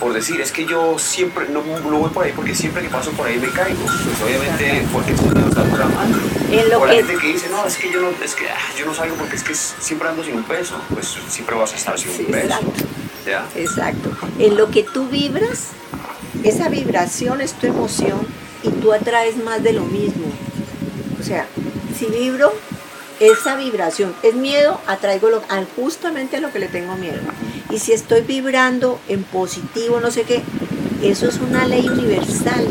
por decir, es que yo siempre, no, no voy por ahí porque siempre que paso por ahí me caigo. Pues obviamente porque tú no estás programando. En lo o la gente que dice, no, es que yo no, es que, ah, yo no salgo porque es que siempre ando sin un peso, pues siempre vas a estar sin Sí, un peso. exacto. ¿Ya? Exacto. En lo que tú vibras, esa vibración es tu emoción y tú atraes más de lo mismo. O sea, si vibro esa vibración es miedo, atraigo lo, justamente a lo que le tengo miedo. Y si estoy vibrando en positivo, no sé qué, eso es una ley universal.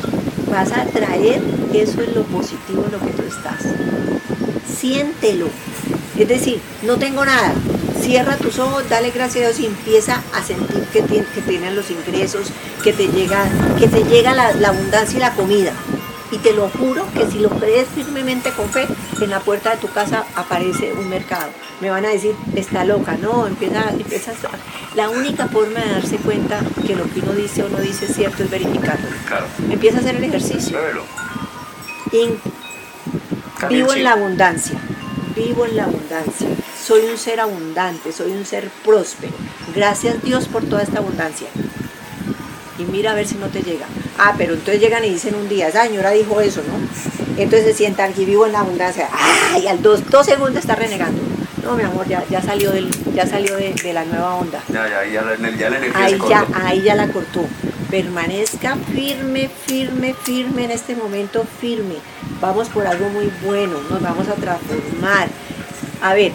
Vas a atraer eso en lo positivo en lo que tú estás. Siéntelo. Es decir, no tengo nada. Cierra tus ojos, dale gracias a Dios y empieza a sentir que, tien- que tienen los ingresos, que te llega, que te llega la, la abundancia y la comida. Y te lo juro que si lo crees firmemente con fe, en la puerta de tu casa aparece un mercado. Me van a decir, está loca. No, empieza, empiezas a- La única forma de darse cuenta que lo que uno dice o no dice es cierto es verificarlo. Claro. Empieza a hacer el ejercicio. En- Cambia vivo en la abundancia, vivo en la abundancia. Soy un ser abundante, soy un ser próspero. Gracias Dios por toda esta abundancia. Y mira a ver si no te llega. Ah, pero entonces llegan y dicen un día, esa señora dijo eso, ¿no? Entonces se sientan aquí vivo en la abundancia. Ay, al dos, dos segundos está renegando. No, mi amor, ya, ya salió, del, ya salió de, de la nueva onda. Ya, ya, ya, la, ya la energía Ahí se ya, ahí ya la cortó. Permanezca firme, firme, firme en este momento, firme. Vamos por algo muy bueno, nos vamos a transformar. A ver,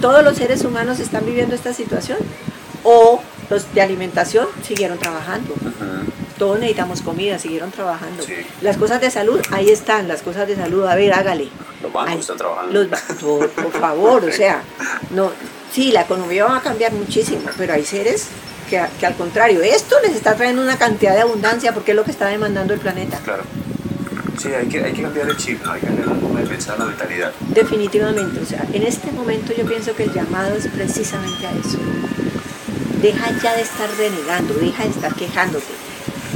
¿todos los seres humanos están viviendo esta situación? ¿O los de alimentación siguieron trabajando? Todos necesitamos comida, siguieron trabajando. Sí. Las cosas de salud, ahí están, las cosas de salud. A ver, hágale. Los bancos están trabajando. los por, por favor, o sea, no, sí, la economía va a cambiar muchísimo, pero hay seres que, que al contrario, esto les está trayendo una cantidad de abundancia porque es lo que está demandando el planeta. Claro. Sí, hay que, hay que cambiar el chip, hay que cambiar la de pensar, la mentalidad. Definitivamente, o sea, en este momento yo pienso que el llamado es precisamente a eso. Deja ya de estar renegando, deja de estar quejándote.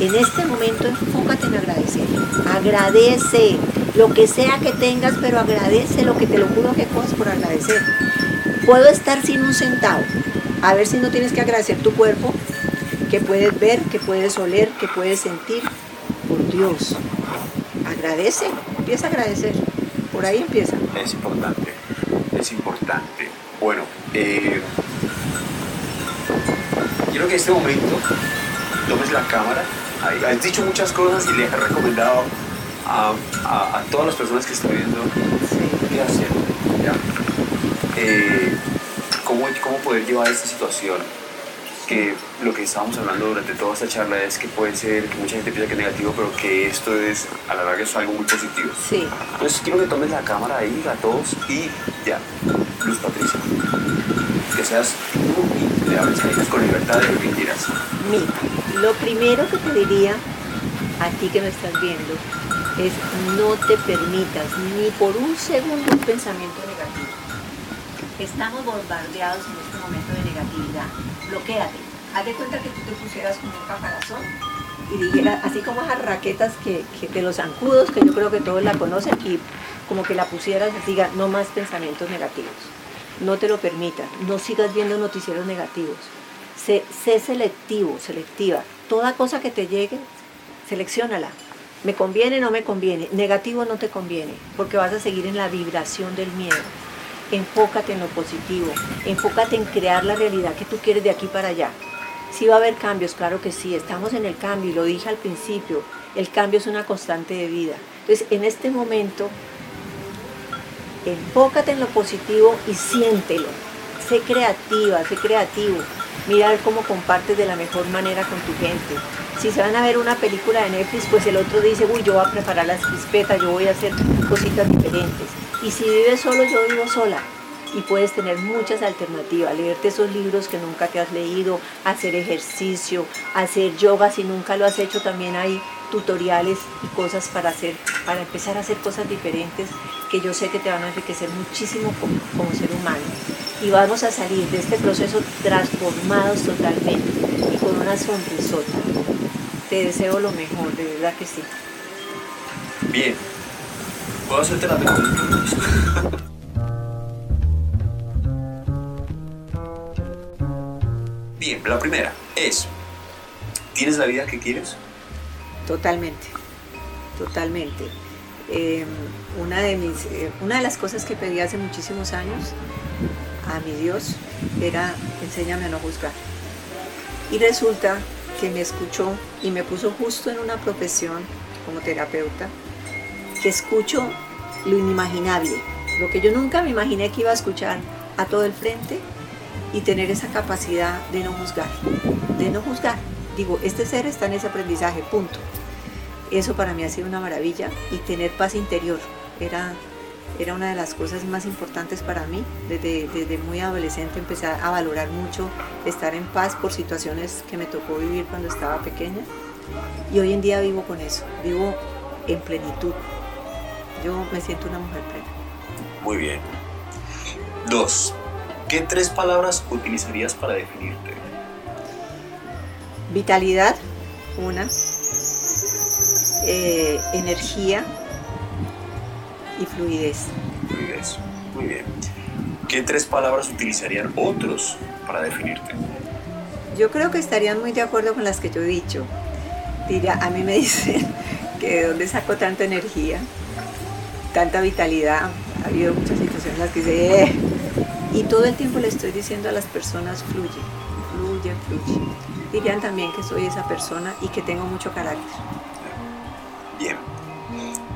En este momento enfócate en agradecer. Agradece lo que sea que tengas, pero agradece lo que te lo juro que cosas por agradecer. Puedo estar sin un centavo. A ver si no tienes que agradecer tu cuerpo, que puedes ver, que puedes oler, que puedes sentir. Por Dios, agradece, empieza a agradecer. Por ahí empieza. Es importante, es importante. Bueno, eh, quiero que en este momento tomes la cámara. Ahí, has dicho muchas cosas y le he recomendado a, a- a todas las personas que están viendo qué hacer. ¿ya? Eh, cómo, cómo poder llevar esta situación. Que lo que estábamos hablando durante toda esta charla es que puede ser que mucha gente piensa que es negativo, pero que esto es, a la larga, es algo muy positivo. Sí. Entonces quiero que tomes la cámara ahí, a todos, y ya, Luz Patricia. Que seas tú y le hables a con libertad de lo que quieras. Mira, lo primero que te diría a ti que me estás viendo es no te permitas ni por un segundo un pensamiento negativo. Estamos bombardeados en este momento de negatividad. Bloquéate. Haz de cuenta que tú te pusieras como un caparazón y dijeras, así como esas raquetas que, que de los zancudos, que yo creo que todos la conocen, y como que la pusieras y diga, no más pensamientos negativos. No te lo permitas, no sigas viendo noticieros negativos. Sé, sé selectivo, selectiva. Toda cosa que te llegue, seleccionala. ¿Me conviene no me conviene? Negativo no te conviene, porque vas a seguir en la vibración del miedo. Enfócate en lo positivo, enfócate en crear la realidad que tú quieres de aquí para allá. Sí va a haber cambios, claro que sí, estamos en el cambio y lo dije al principio, el cambio es una constante de vida. Entonces, en este momento, enfócate en lo positivo y siéntelo. Sé creativa, sé creativo. Mira a ver cómo compartes de la mejor manera con tu gente. Si se van a ver una película de Netflix, pues el otro dice, uy, yo voy a preparar las crispetas, yo voy a hacer cositas diferentes. Y si vives solo, yo vivo sola. y puedes tener muchas alternativas, leerte esos libros que nunca te has leído, hacer ejercicio, hacer yoga si nunca lo has hecho, también hay tutoriales y cosas para hacer, para empezar a hacer cosas diferentes que yo sé que te van a enriquecer muchísimo como, como ser humano. Y vamos a salir de este proceso transformados totalmente y con una sonrisota. Te deseo lo mejor, de verdad que sí. Bien. ¿Puedo hacerte la pregunta? Bien, la primera es, ¿tienes la vida que quieres? Totalmente, totalmente. Em, una, de mis, eh, una de las cosas que pedí hace muchísimos años a mi Dios era enséñame a no juzgar. Y resulta que me escuchó y me puso justo en una profesión como terapeuta, que escucho lo inimaginable, lo que yo nunca me imaginé que iba a escuchar a todo el frente y tener esa capacidad de no juzgar, de no juzgar. Digo, este ser está en ese aprendizaje, punto. Eso para mí ha sido una maravilla y tener paz interior era, era una de las cosas más importantes para mí. Desde, desde muy adolescente empecé a valorar mucho estar en paz por situaciones que me tocó vivir cuando estaba pequeña y hoy en día vivo con eso, vivo en plenitud. Yo me siento una mujer plena. Muy bien. Dos, ¿qué tres palabras utilizarías para definirte? Vitalidad, una. Eh, energía y fluidez. Fluidez, muy bien. ¿Qué tres palabras utilizarían otros para definirte? Yo creo que estarían muy de acuerdo con las que yo he dicho. Diría, a mí me <laughs> dicen que de dónde saco tanta energía, tanta vitalidad. Ha habido muchas situaciones en las que dice, eh". y todo el tiempo le estoy diciendo a las personas, fluye, fluye, fluye. Dirían también que soy esa persona y que tengo mucho carácter. Bien.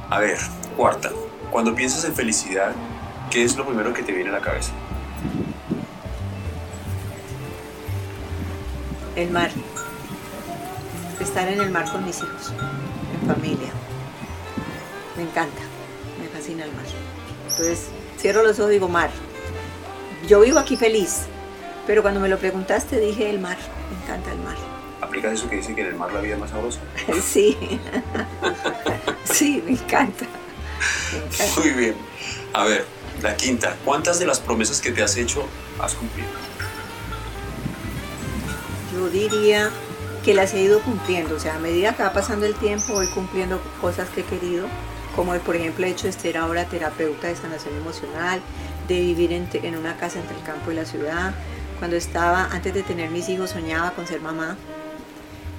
A ver, cuarta. Cuando piensas en felicidad, ¿qué es lo primero que te viene a la cabeza? El mar. Estar en el mar con mis hijos, en familia. Me encanta, fascina el mar. Entonces, cierro los ojos y digo mar. Yo vivo aquí feliz, pero cuando me lo preguntaste dije el mar, me encanta el mar. ¿Aplicas eso que dice que en el mar la vida es más sabrosa? <laughs> Sí, <laughs> sí, me encanta. me encanta. Muy bien. A ver, la quinta. ¿Cuántas de las promesas que te has hecho has cumplido? Yo diría que las he ido cumpliendo, o sea, a medida que va pasando el tiempo voy cumpliendo cosas que he querido, como por ejemplo el hecho de ser ahora terapeuta de sanación emocional, de vivir en, en una casa entre el campo y la ciudad. Cuando estaba, antes de tener mis hijos, soñaba con ser mamá.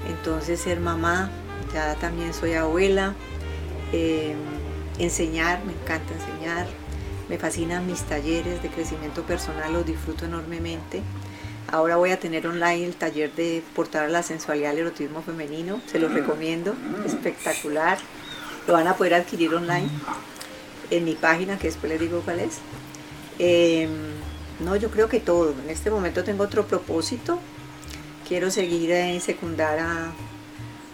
Entonces ser mamá, ya también soy abuela. Eh, enseñar, me encanta enseñar. Me fascinan mis talleres de crecimiento personal, los disfruto enormemente. Ahora voy a tener online el taller de portar la sensualidad al erotismo femenino, se los recomiendo, espectacular. Lo van a poder adquirir online en mi página, que después les digo cuál es. Eh, no, yo creo que todo. En este momento tengo otro propósito. Quiero seguir en secundar a,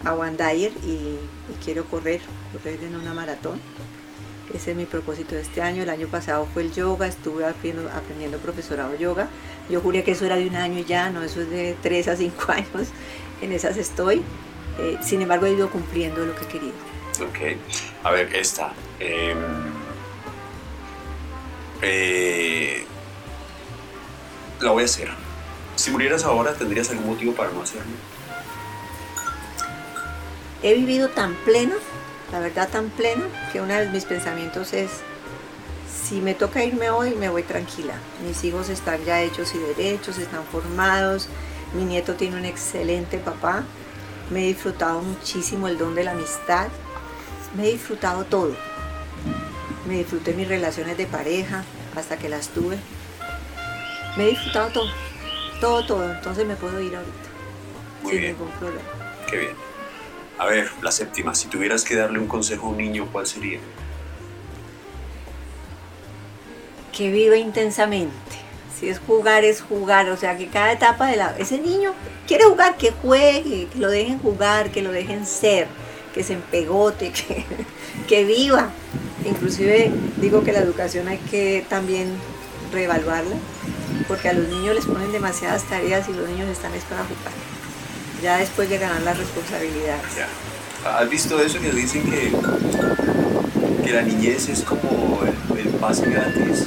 a Dyer y, quiero correr, correr en una maratón. Ese es mi propósito de este año. El año pasado fue el yoga, estuve aprendiendo, profesorado yoga. Yo juré que eso era de un año y ya, no, eso es de tres a cinco <laughs> años. En esas estoy. Eh, sin embargo, he ido cumpliendo lo que querido. Ok. A ver, esta. Eh, eh, la voy a hacer. Si murieras ahora, ¿tendrías algún motivo para no hacerlo? He vivido tan plena, la verdad tan plena, que uno de mis pensamientos es, si me toca irme hoy, me voy tranquila. Mis hijos están ya hechos y derechos, están formados, mi nieto tiene un excelente papá, me he disfrutado muchísimo el don de la amistad, me he disfrutado todo. Me disfruté mis relaciones de pareja hasta que las tuve. Me he disfrutado todo, todo, todo. Entonces me puedo ir ahorita Muy sin bien. ningún problema. Qué bien. A ver, la séptima. Si tuvieras que darle un consejo a un niño, ¿cuál sería? que vive intensamente. Si es jugar, es jugar. O sea, que cada etapa de la... Ese niño quiere jugar, que juegue, que lo dejen jugar, que lo dejen ser, que se empegote, <laughs> que, que viva. Inclusive digo que la educación hay que también reevaluarla, porque a los niños les ponen demasiadas tareas y los niños están es para jugar. Ya después llegarán las responsabilidades. Ya. ¿Has visto eso que dicen que, que la niñez es como el, el pase gratis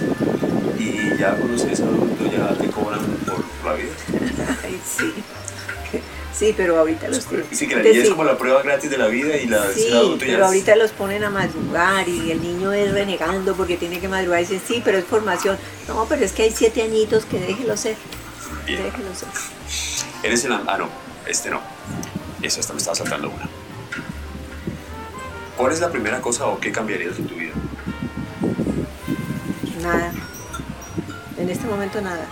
y ya cuando se es adulto ya te cobran por la vida? <laughs> Ay, sí. Sí, pero ahorita los Sí, que la niñez es como la prueba gratis de la vida y la Sí, adulto ya pero es- ahorita los ponen a madrugar y el niño es renegando porque tiene que madrugar y dicen, sí, pero es formación. No, pero es que hay siete añitos que déjelo ser. Bien. Déjelo ser. Eres el... Ah, no, este no. Eso hasta me estaba saltando una. ¿Cuál es la primera cosa o qué cambiarías en tu vida? Nada. En este momento nada.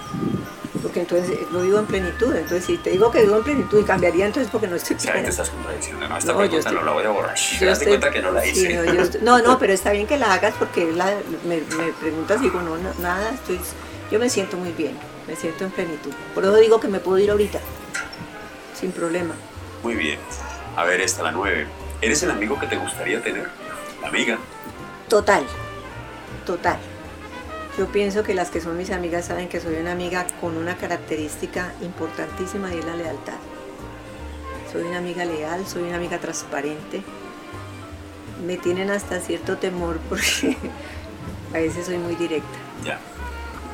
Porque entonces eh, lo vivo en plenitud. Entonces, si te digo que vivo en plenitud y cambiaría, entonces porque no estoy ahí te plena. estás contradiciendo. No, esta No, pregunta estoy- no la voy a borrar. Yo Te das estoy- cuenta que no la sí, hice. no, estoy- no, no, pero está bien que la hagas porque la- me, me preguntas y digo, no, no, nada, estoy, yo me siento muy bien, me siento en plenitud. Por eso digo que me puedo ir ahorita, sin problema. Muy bien. A ver, esta, la nueve. ¿Eres el amigo que te gustaría tener? La amiga. Total, total. Yo pienso que las que son mis amigas saben que soy una amiga con una característica importantísima y es la lealtad. Soy una amiga leal, soy una amiga transparente. Me tienen hasta cierto temor <laughs> porque a veces soy muy directa.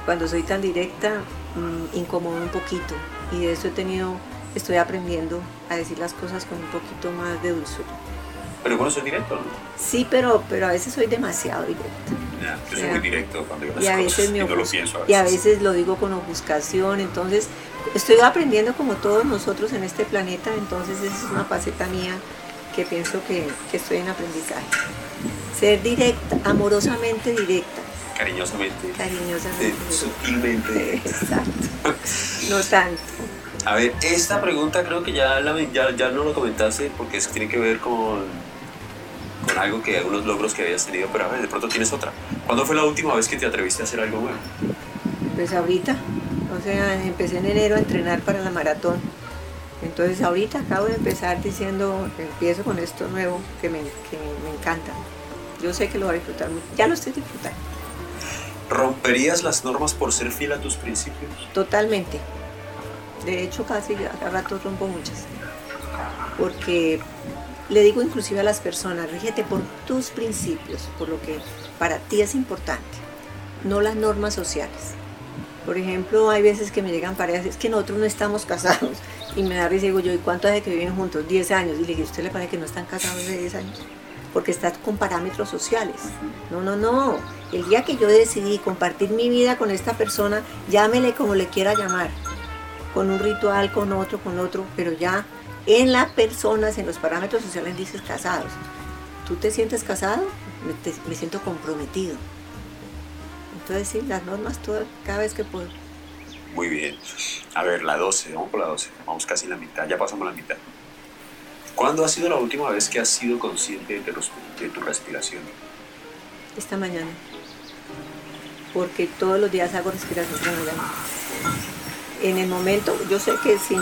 Cuando soy tan directa, mm, incomodo un poquito y de eso he tenido, estoy aprendiendo a decir las cosas con un poquito más de dulzura. Pero bueno, soy directo, ¿no? Sí, pero, pero a veces soy demasiado directa. Ya, yo soy muy directo cuando digo las y a cosas veces me y no lo pienso a y a veces. veces lo digo con ofuscación, entonces estoy aprendiendo como todos nosotros en este planeta, entonces esa es una faceta mía que pienso que, que estoy en aprendizaje. Ser directa, amorosamente directa, Cariñosamente. cariñosamente eh, sutilmente. Exacto, <laughs> no tanto. A ver, esta pregunta creo que ya, la, ya, ya no lo comentaste porque eso tiene que ver con, con algo que, algunos logros que habías tenido, pero a ver, de pronto tienes otra. ¿Cuándo fue la última vez que te atreviste a hacer algo nuevo? Pues ahorita, o sea, empecé en enero a entrenar para la maratón. Entonces ahorita acabo de empezar diciendo, empiezo con esto nuevo que me, que me encanta. Yo sé que lo voy a disfrutar. Ya lo estoy disfrutando. ¿Romperías las normas por ser fiel a tus principios? Totalmente. De hecho, casi a rato rompo muchas. Porque le digo inclusive a las personas, rígete por tus principios, por lo que para ti es importante, no las normas sociales. Por ejemplo, hay veces que me llegan parejas, es que nosotros no estamos casados. Y me da risa y digo yo, ¿y cuánto hace que viven juntos? 10 años. Y le digo, ¿usted le parece que no están casados de 10 años? Porque estás con parámetros sociales. No, no, no. El día que yo decidí compartir mi vida con esta persona, llámele como le quiera llamar. Con un ritual, con otro, con otro, pero ya en las personas, en los parámetros sociales dices casados. ¿Tú te sientes casado? Me, te- me siento comprometido. Entonces sí, las normas todas, cada vez que puedo. Muy bien. A ver, la 12, vamos por la 12. Vamos casi la mitad, ya pasamos la mitad. ¿Cuándo ha sido la última vez que has sido consciente de, los- de tu respiración? Esta mañana. Porque todos los días hago respiración mañana. En el momento, yo sé que si,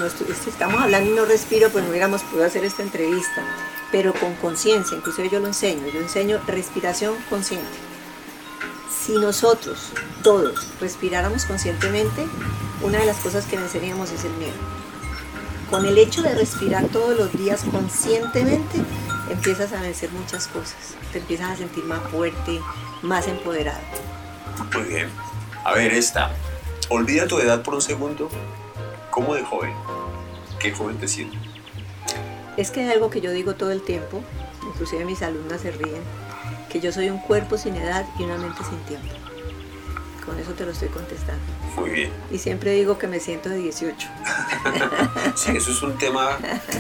estamos hablando y no respiro, pues no hubiéramos podido hacer esta entrevista. Pero con conciencia, inclusive yo lo enseño. Yo enseño respiración consciente. Si nosotros, todos, respiráramos conscientemente, una de las cosas que venceríamos es el miedo. Con el hecho de respirar todos los días conscientemente, empiezas a vencer muchas cosas. Te empiezas a sentir más fuerte, más empoderado. Muy bien. A ver, esta. Olvida tu edad por un segundo. ¿Cómo de joven? ¿Qué joven te sientes? Es que hay algo que yo digo todo el tiempo, inclusive mis alumnas se ríen, que yo soy un cuerpo sin edad y una mente sin tiempo. Con eso te lo estoy contestando. Muy bien. Y siempre digo que me siento de 18. <laughs> Sí, eso es un tema.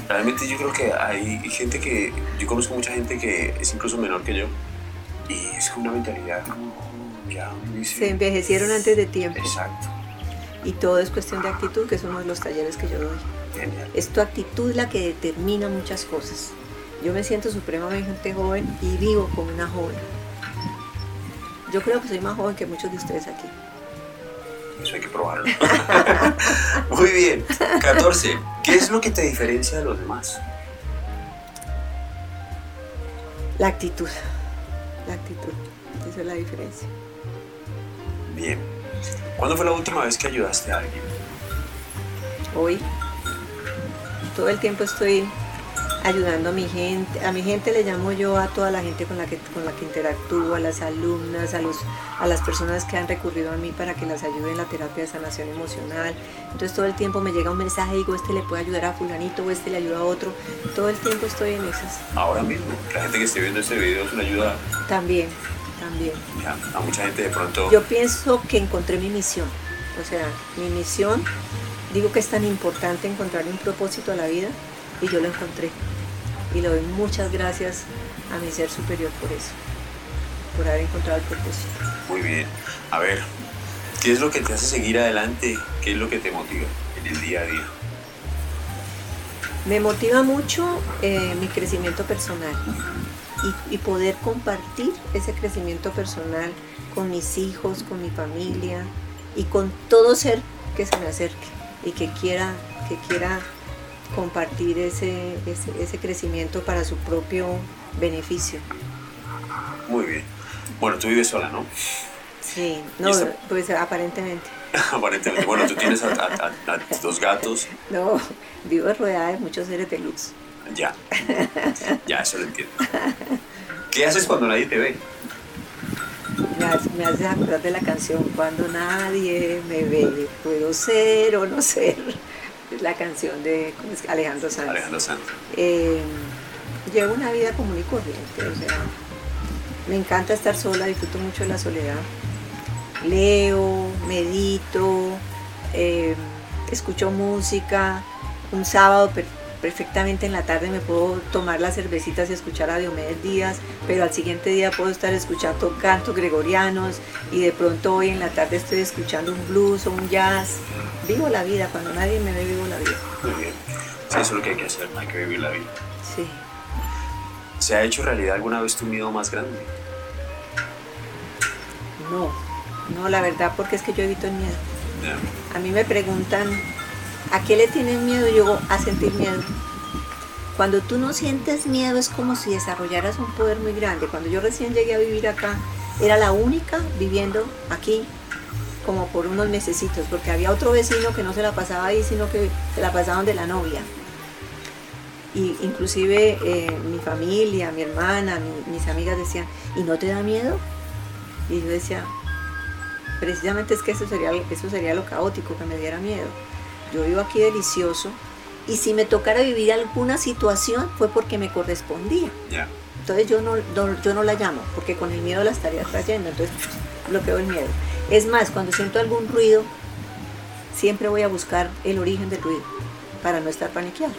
Realmente yo creo que hay gente que. Yo conozco mucha gente que es incluso menor que yo. Y es una mentalidad como. Ya, dice, Se envejecieron antes de tiempo. Exacto. Y todo es cuestión de actitud, que es uno de los talleres que yo doy. Genial. Es tu actitud la que determina muchas cosas. Yo me siento supremamente joven y vivo como una joven. Yo creo que soy más joven que muchos de ustedes aquí. Eso hay que probarlo. <laughs> Muy bien. 14. ¿Qué es lo que te diferencia de los demás? La actitud. La actitud. Esa es la diferencia. Bien. ¿Cuándo fue la última vez que ayudaste a alguien? Hoy. Todo el tiempo estoy ayudando a mi gente. A mi gente le llamo yo a toda la gente con la que, con la que interactúo, a las alumnas, a, los, a las personas que han recurrido a mí para que las ayude en la terapia de sanación emocional. Entonces todo el tiempo me llega un mensaje y digo, este le puede ayudar a fulanito o este le ayuda a otro. Todo el tiempo estoy en esas. Ahora mismo, la gente que esté viendo este video es una ayuda. También, también. Ya, a mucha gente de pronto... Yo pienso que encontré mi misión. O sea, mi misión, digo que es tan importante encontrar un propósito a la vida y yo lo encontré y le doy muchas gracias a mi ser superior por eso, por haber encontrado el propósito. Muy bien. A ver, ¿qué es lo que te hace seguir adelante? ¿Qué es lo que te motiva en el día a día? Me motiva mucho eh, mi crecimiento personal y, y, poder compartir ese crecimiento personal con mis hijos, con mi familia y con todo ser que se me acerque y que quiera, que quiera compartir ese, ese, crecimiento para su propio beneficio. Muy bien. Bueno, tú vives sola, ¿no? Sí, no, pues aparentemente. <laughs> aparentemente. Bueno, tú tienes a, dos gatos. No, vivo rodeada de muchos seres de luz. Ya, ya, eso lo entiendo. ¿Qué haces cuando nadie te ve? Me, me haces acordar de la canción Cuando nadie me ve, puedo ser o no ser la canción de Alejandro Sanz. Alejandro Sanz. Eh, llevo una vida común y corriente, o sea, me encanta estar sola, disfruto mucho de la soledad. Leo, medito, eh, escucho música. Un sábado perfectamente en la tarde me puedo tomar las cervecitas y escuchar a Diomedes Díaz, pero al siguiente día puedo estar escuchando cantos gregorianos y de pronto hoy en la tarde estoy escuchando un blues o un jazz. Vivo la vida, cuando nadie me ve vivo la vida. Muy bien. eso es lo que hay que hacer, hay que vivir la vida. Sí. ¿Se ha hecho realidad alguna vez tu miedo más grande? No, no, la verdad, porque es que yo evito el miedo. A mí me preguntan ¿A qué le tienes miedo? Yo a sentir miedo. Cuando tú no sientes miedo es como si desarrollaras un poder muy grande. Cuando yo recién llegué a vivir acá, era la única viviendo aquí como por unos mesecitos, porque había otro vecino que no se la pasaba ahí, sino que se la pasaban de la novia. Y inclusive eh, mi familia, mi hermana, mis amigas decían, ¿y no te da miedo? Y yo decía, precisamente es que eso sería, eso sería lo caótico, que me diera miedo yo vivo aquí delicioso y si me tocara vivir alguna situación fue porque me correspondía. Entonces yo no, yo no la llamo, porque con el miedo la estaría trayendo, entonces bloqueo el miedo. Es más, cuando siento algún ruido, siempre voy a buscar el origen del ruido, para no estar paniqueado.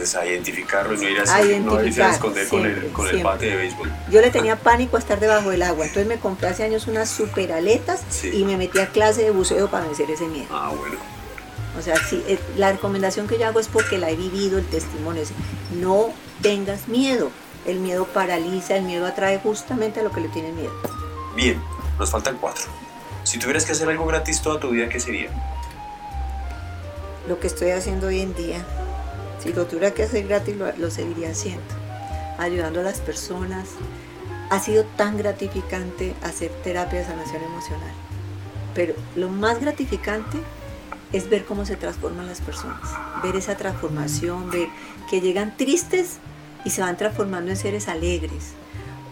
Es a identificarlo y no ir a, no ir a esconder con, el, con el, bate de béisbol. Yo le tenía pánico a estar debajo del agua, entonces me compré hace años unas super aletas y me metí a clase de buceo para vencer ese miedo. Ah, bueno. O sea, sí, eh, la recomendación que yo hago es porque la he vivido, el testimonio es, no tengas miedo. El miedo paraliza, el miedo atrae justamente a lo que le tiene miedo. Bien, nos faltan cuatro. Si tuvieras que hacer algo gratis toda tu vida, ¿qué sería? Lo que estoy haciendo hoy en día. Si lo tuviera que hacer gratis, lo, lo seguiría haciendo. Ayudando a las personas. Ha sido tan gratificante hacer terapia de sanación emocional. Pero lo más gratificante es ver cómo se transforman las personas, ver esa transformación, ver que llegan tristes y se van transformando en seres alegres.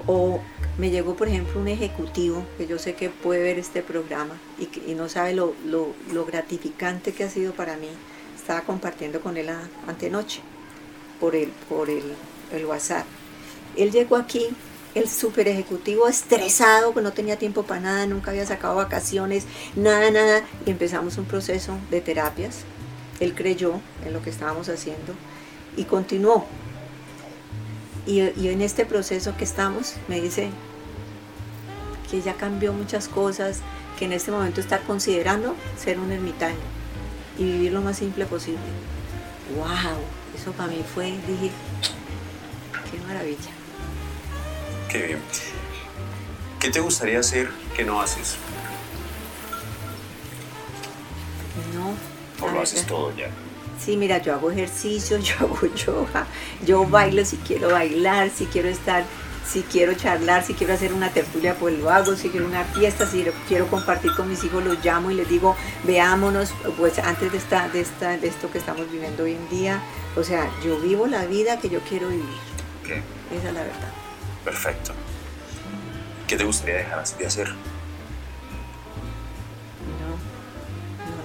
O me llegó, por ejemplo, un ejecutivo que yo sé que puede ver este programa y, no sabe lo, gratificante que ha sido para mí. Estaba compartiendo con él antenoche por el, por el, el WhatsApp. Él llegó aquí el super ejecutivo estresado, que no tenía tiempo para nada, nunca había sacado vacaciones, nada, nada, y empezamos un proceso de terapias. Él creyó en lo que estábamos haciendo y continuó. Y, en este proceso que estamos, me dice que ya cambió muchas cosas, que en este momento está considerando ser un ermitaño y vivir lo más simple posible. ¡Wow! Eso para mí fue, dije, qué maravilla. Qué bien. ¿Qué te gustaría hacer que no haces? No. ¿O lo haces todo ya? Sí, mira, yo hago ejercicio, <laughs> yo hago yoga, yo bailo si quiero bailar, si quiero estar si quiero charlar, si quiero hacer una tertulia, pues lo hago, si quiero una fiesta, si quiero compartir con mis hijos, los llamo y les digo, veámonos, pues antes de, esta, de, esta, de esto que estamos viviendo hoy en día. O sea, yo vivo la vida que yo quiero vivir. Esa es la verdad. Perfecto. ¿Qué te gustaría dejar de hacer? No, no,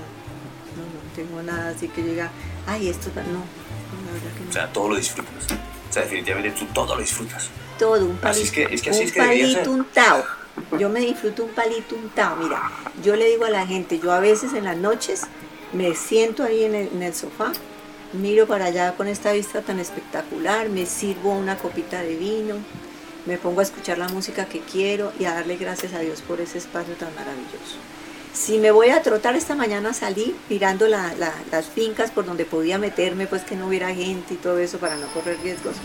no, no tengo nada así que llega, ay, esto no, la verdad que no. O sea, todo lo disfrutas. O sea, definitivamente tú todo lo disfrutas todo, un palito, un palito untado. Yo me disfruto un palito untado. Mira, yo le digo a la gente, yo a veces en las noches me siento ahí en el, sofá, miro para allá con esta vista tan espectacular, me sirvo una copita de vino, me pongo a escuchar la música que quiero y a darle gracias a Dios por ese espacio tan maravilloso. Si me voy a trotar esta mañana salí mirando las fincas por donde podía meterme, pues que no hubiera gente y todo eso para no correr riesgos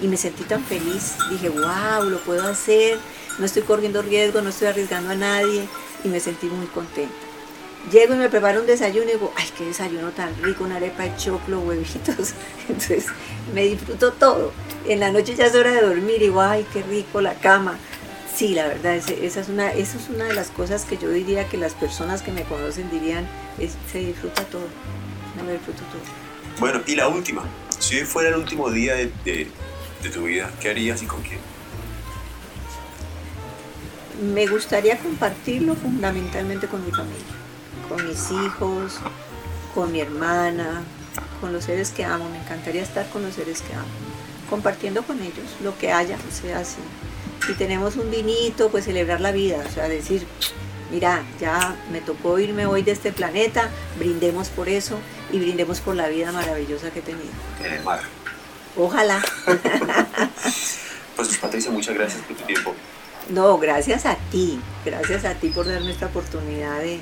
y me sentí tan feliz. Dije, wow, lo puedo hacer, no estoy corriendo riesgo, no estoy arriesgando a nadie y me sentí muy contenta. Llego y me preparo un desayuno y digo, ay, qué desayuno tan rico, una arepa de choclo, huevitos. <laughs> Entonces me disfruto todo. En la noche ya es hora de dormir y digo, ay, qué rico la cama. Sí, la verdad, esa es, una, esa es una de las cosas que yo diría que las personas que me conocen dirían, se disfruta todo. No me disfruto todo. Bueno, y la última. Si hoy fuera el último día de, de tu vida, ¿qué harías y con quién? Me gustaría compartirlo fundamentalmente con mi familia, con mis hijos, con mi hermana, con los seres que amo. Me encantaría estar con los seres que amo, compartiendo con ellos lo que haya, o sea, así. Si tenemos un vinito, pues celebrar la vida, o sea, decir, mira, ya me tocó irme hoy de este planeta, brindemos por eso y brindemos por la vida maravillosa que he tenido. Mar. Ojalá. <laughs> pues Patricia, muchas gracias por tu tiempo. No, gracias a ti, gracias a ti por darme esta oportunidad de,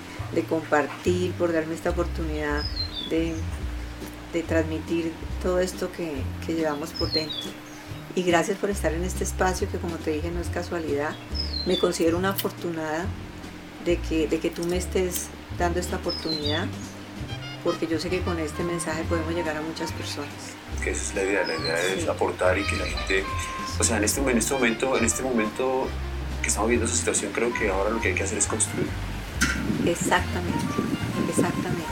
compartir, por darme esta oportunidad de, transmitir todo esto que, llevamos por dentro. Y gracias por estar en este espacio que como te dije no es casualidad. Me considero una afortunada de que, de que tú me estés dando esta oportunidad, porque yo sé que con este mensaje podemos llegar a muchas personas que esa es la idea, la idea es aportar y que la gente, o sea, en este, en este momento, en este momento que estamos viendo esa situación, creo que ahora lo que hay que hacer es construir. Exactamente, exactamente.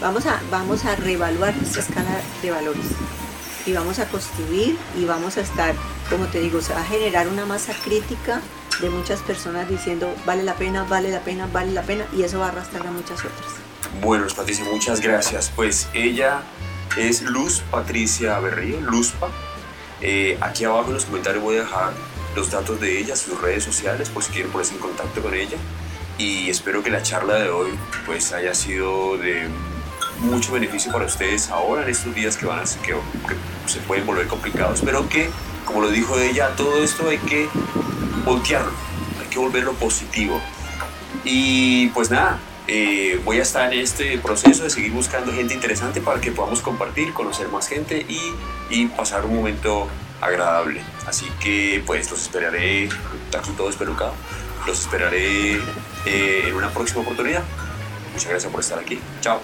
Vamos a, vamos a reevaluar nuestra escala de valores y vamos a construir y vamos a estar, como te digo, se va a generar una masa crítica de muchas personas diciendo vale la pena, vale la pena, vale la pena y eso va a arrastrar a muchas otras. Bueno, Patricia, muchas gracias. Pues ella es Luz Patricia Berrío, Luzpa. Eh, aquí abajo en los comentarios voy a dejar los datos de ella, sus redes sociales, por si quieren ponerse en contacto con ella. Y espero que la charla de hoy pues haya sido de mucho beneficio para ustedes ahora en estos días que van a que, que se pueden volver complicados, pero que, como lo dijo ella, todo esto hay que voltearlo, hay que volverlo positivo. Y pues nada, eh, voy a estar en este proceso de seguir buscando gente interesante para que podamos compartir, conocer más gente y, y pasar un momento agradable. Así que pues los esperaré, taxi todo espelucado, los esperaré eh, en una próxima oportunidad. Muchas gracias por estar aquí. Chao.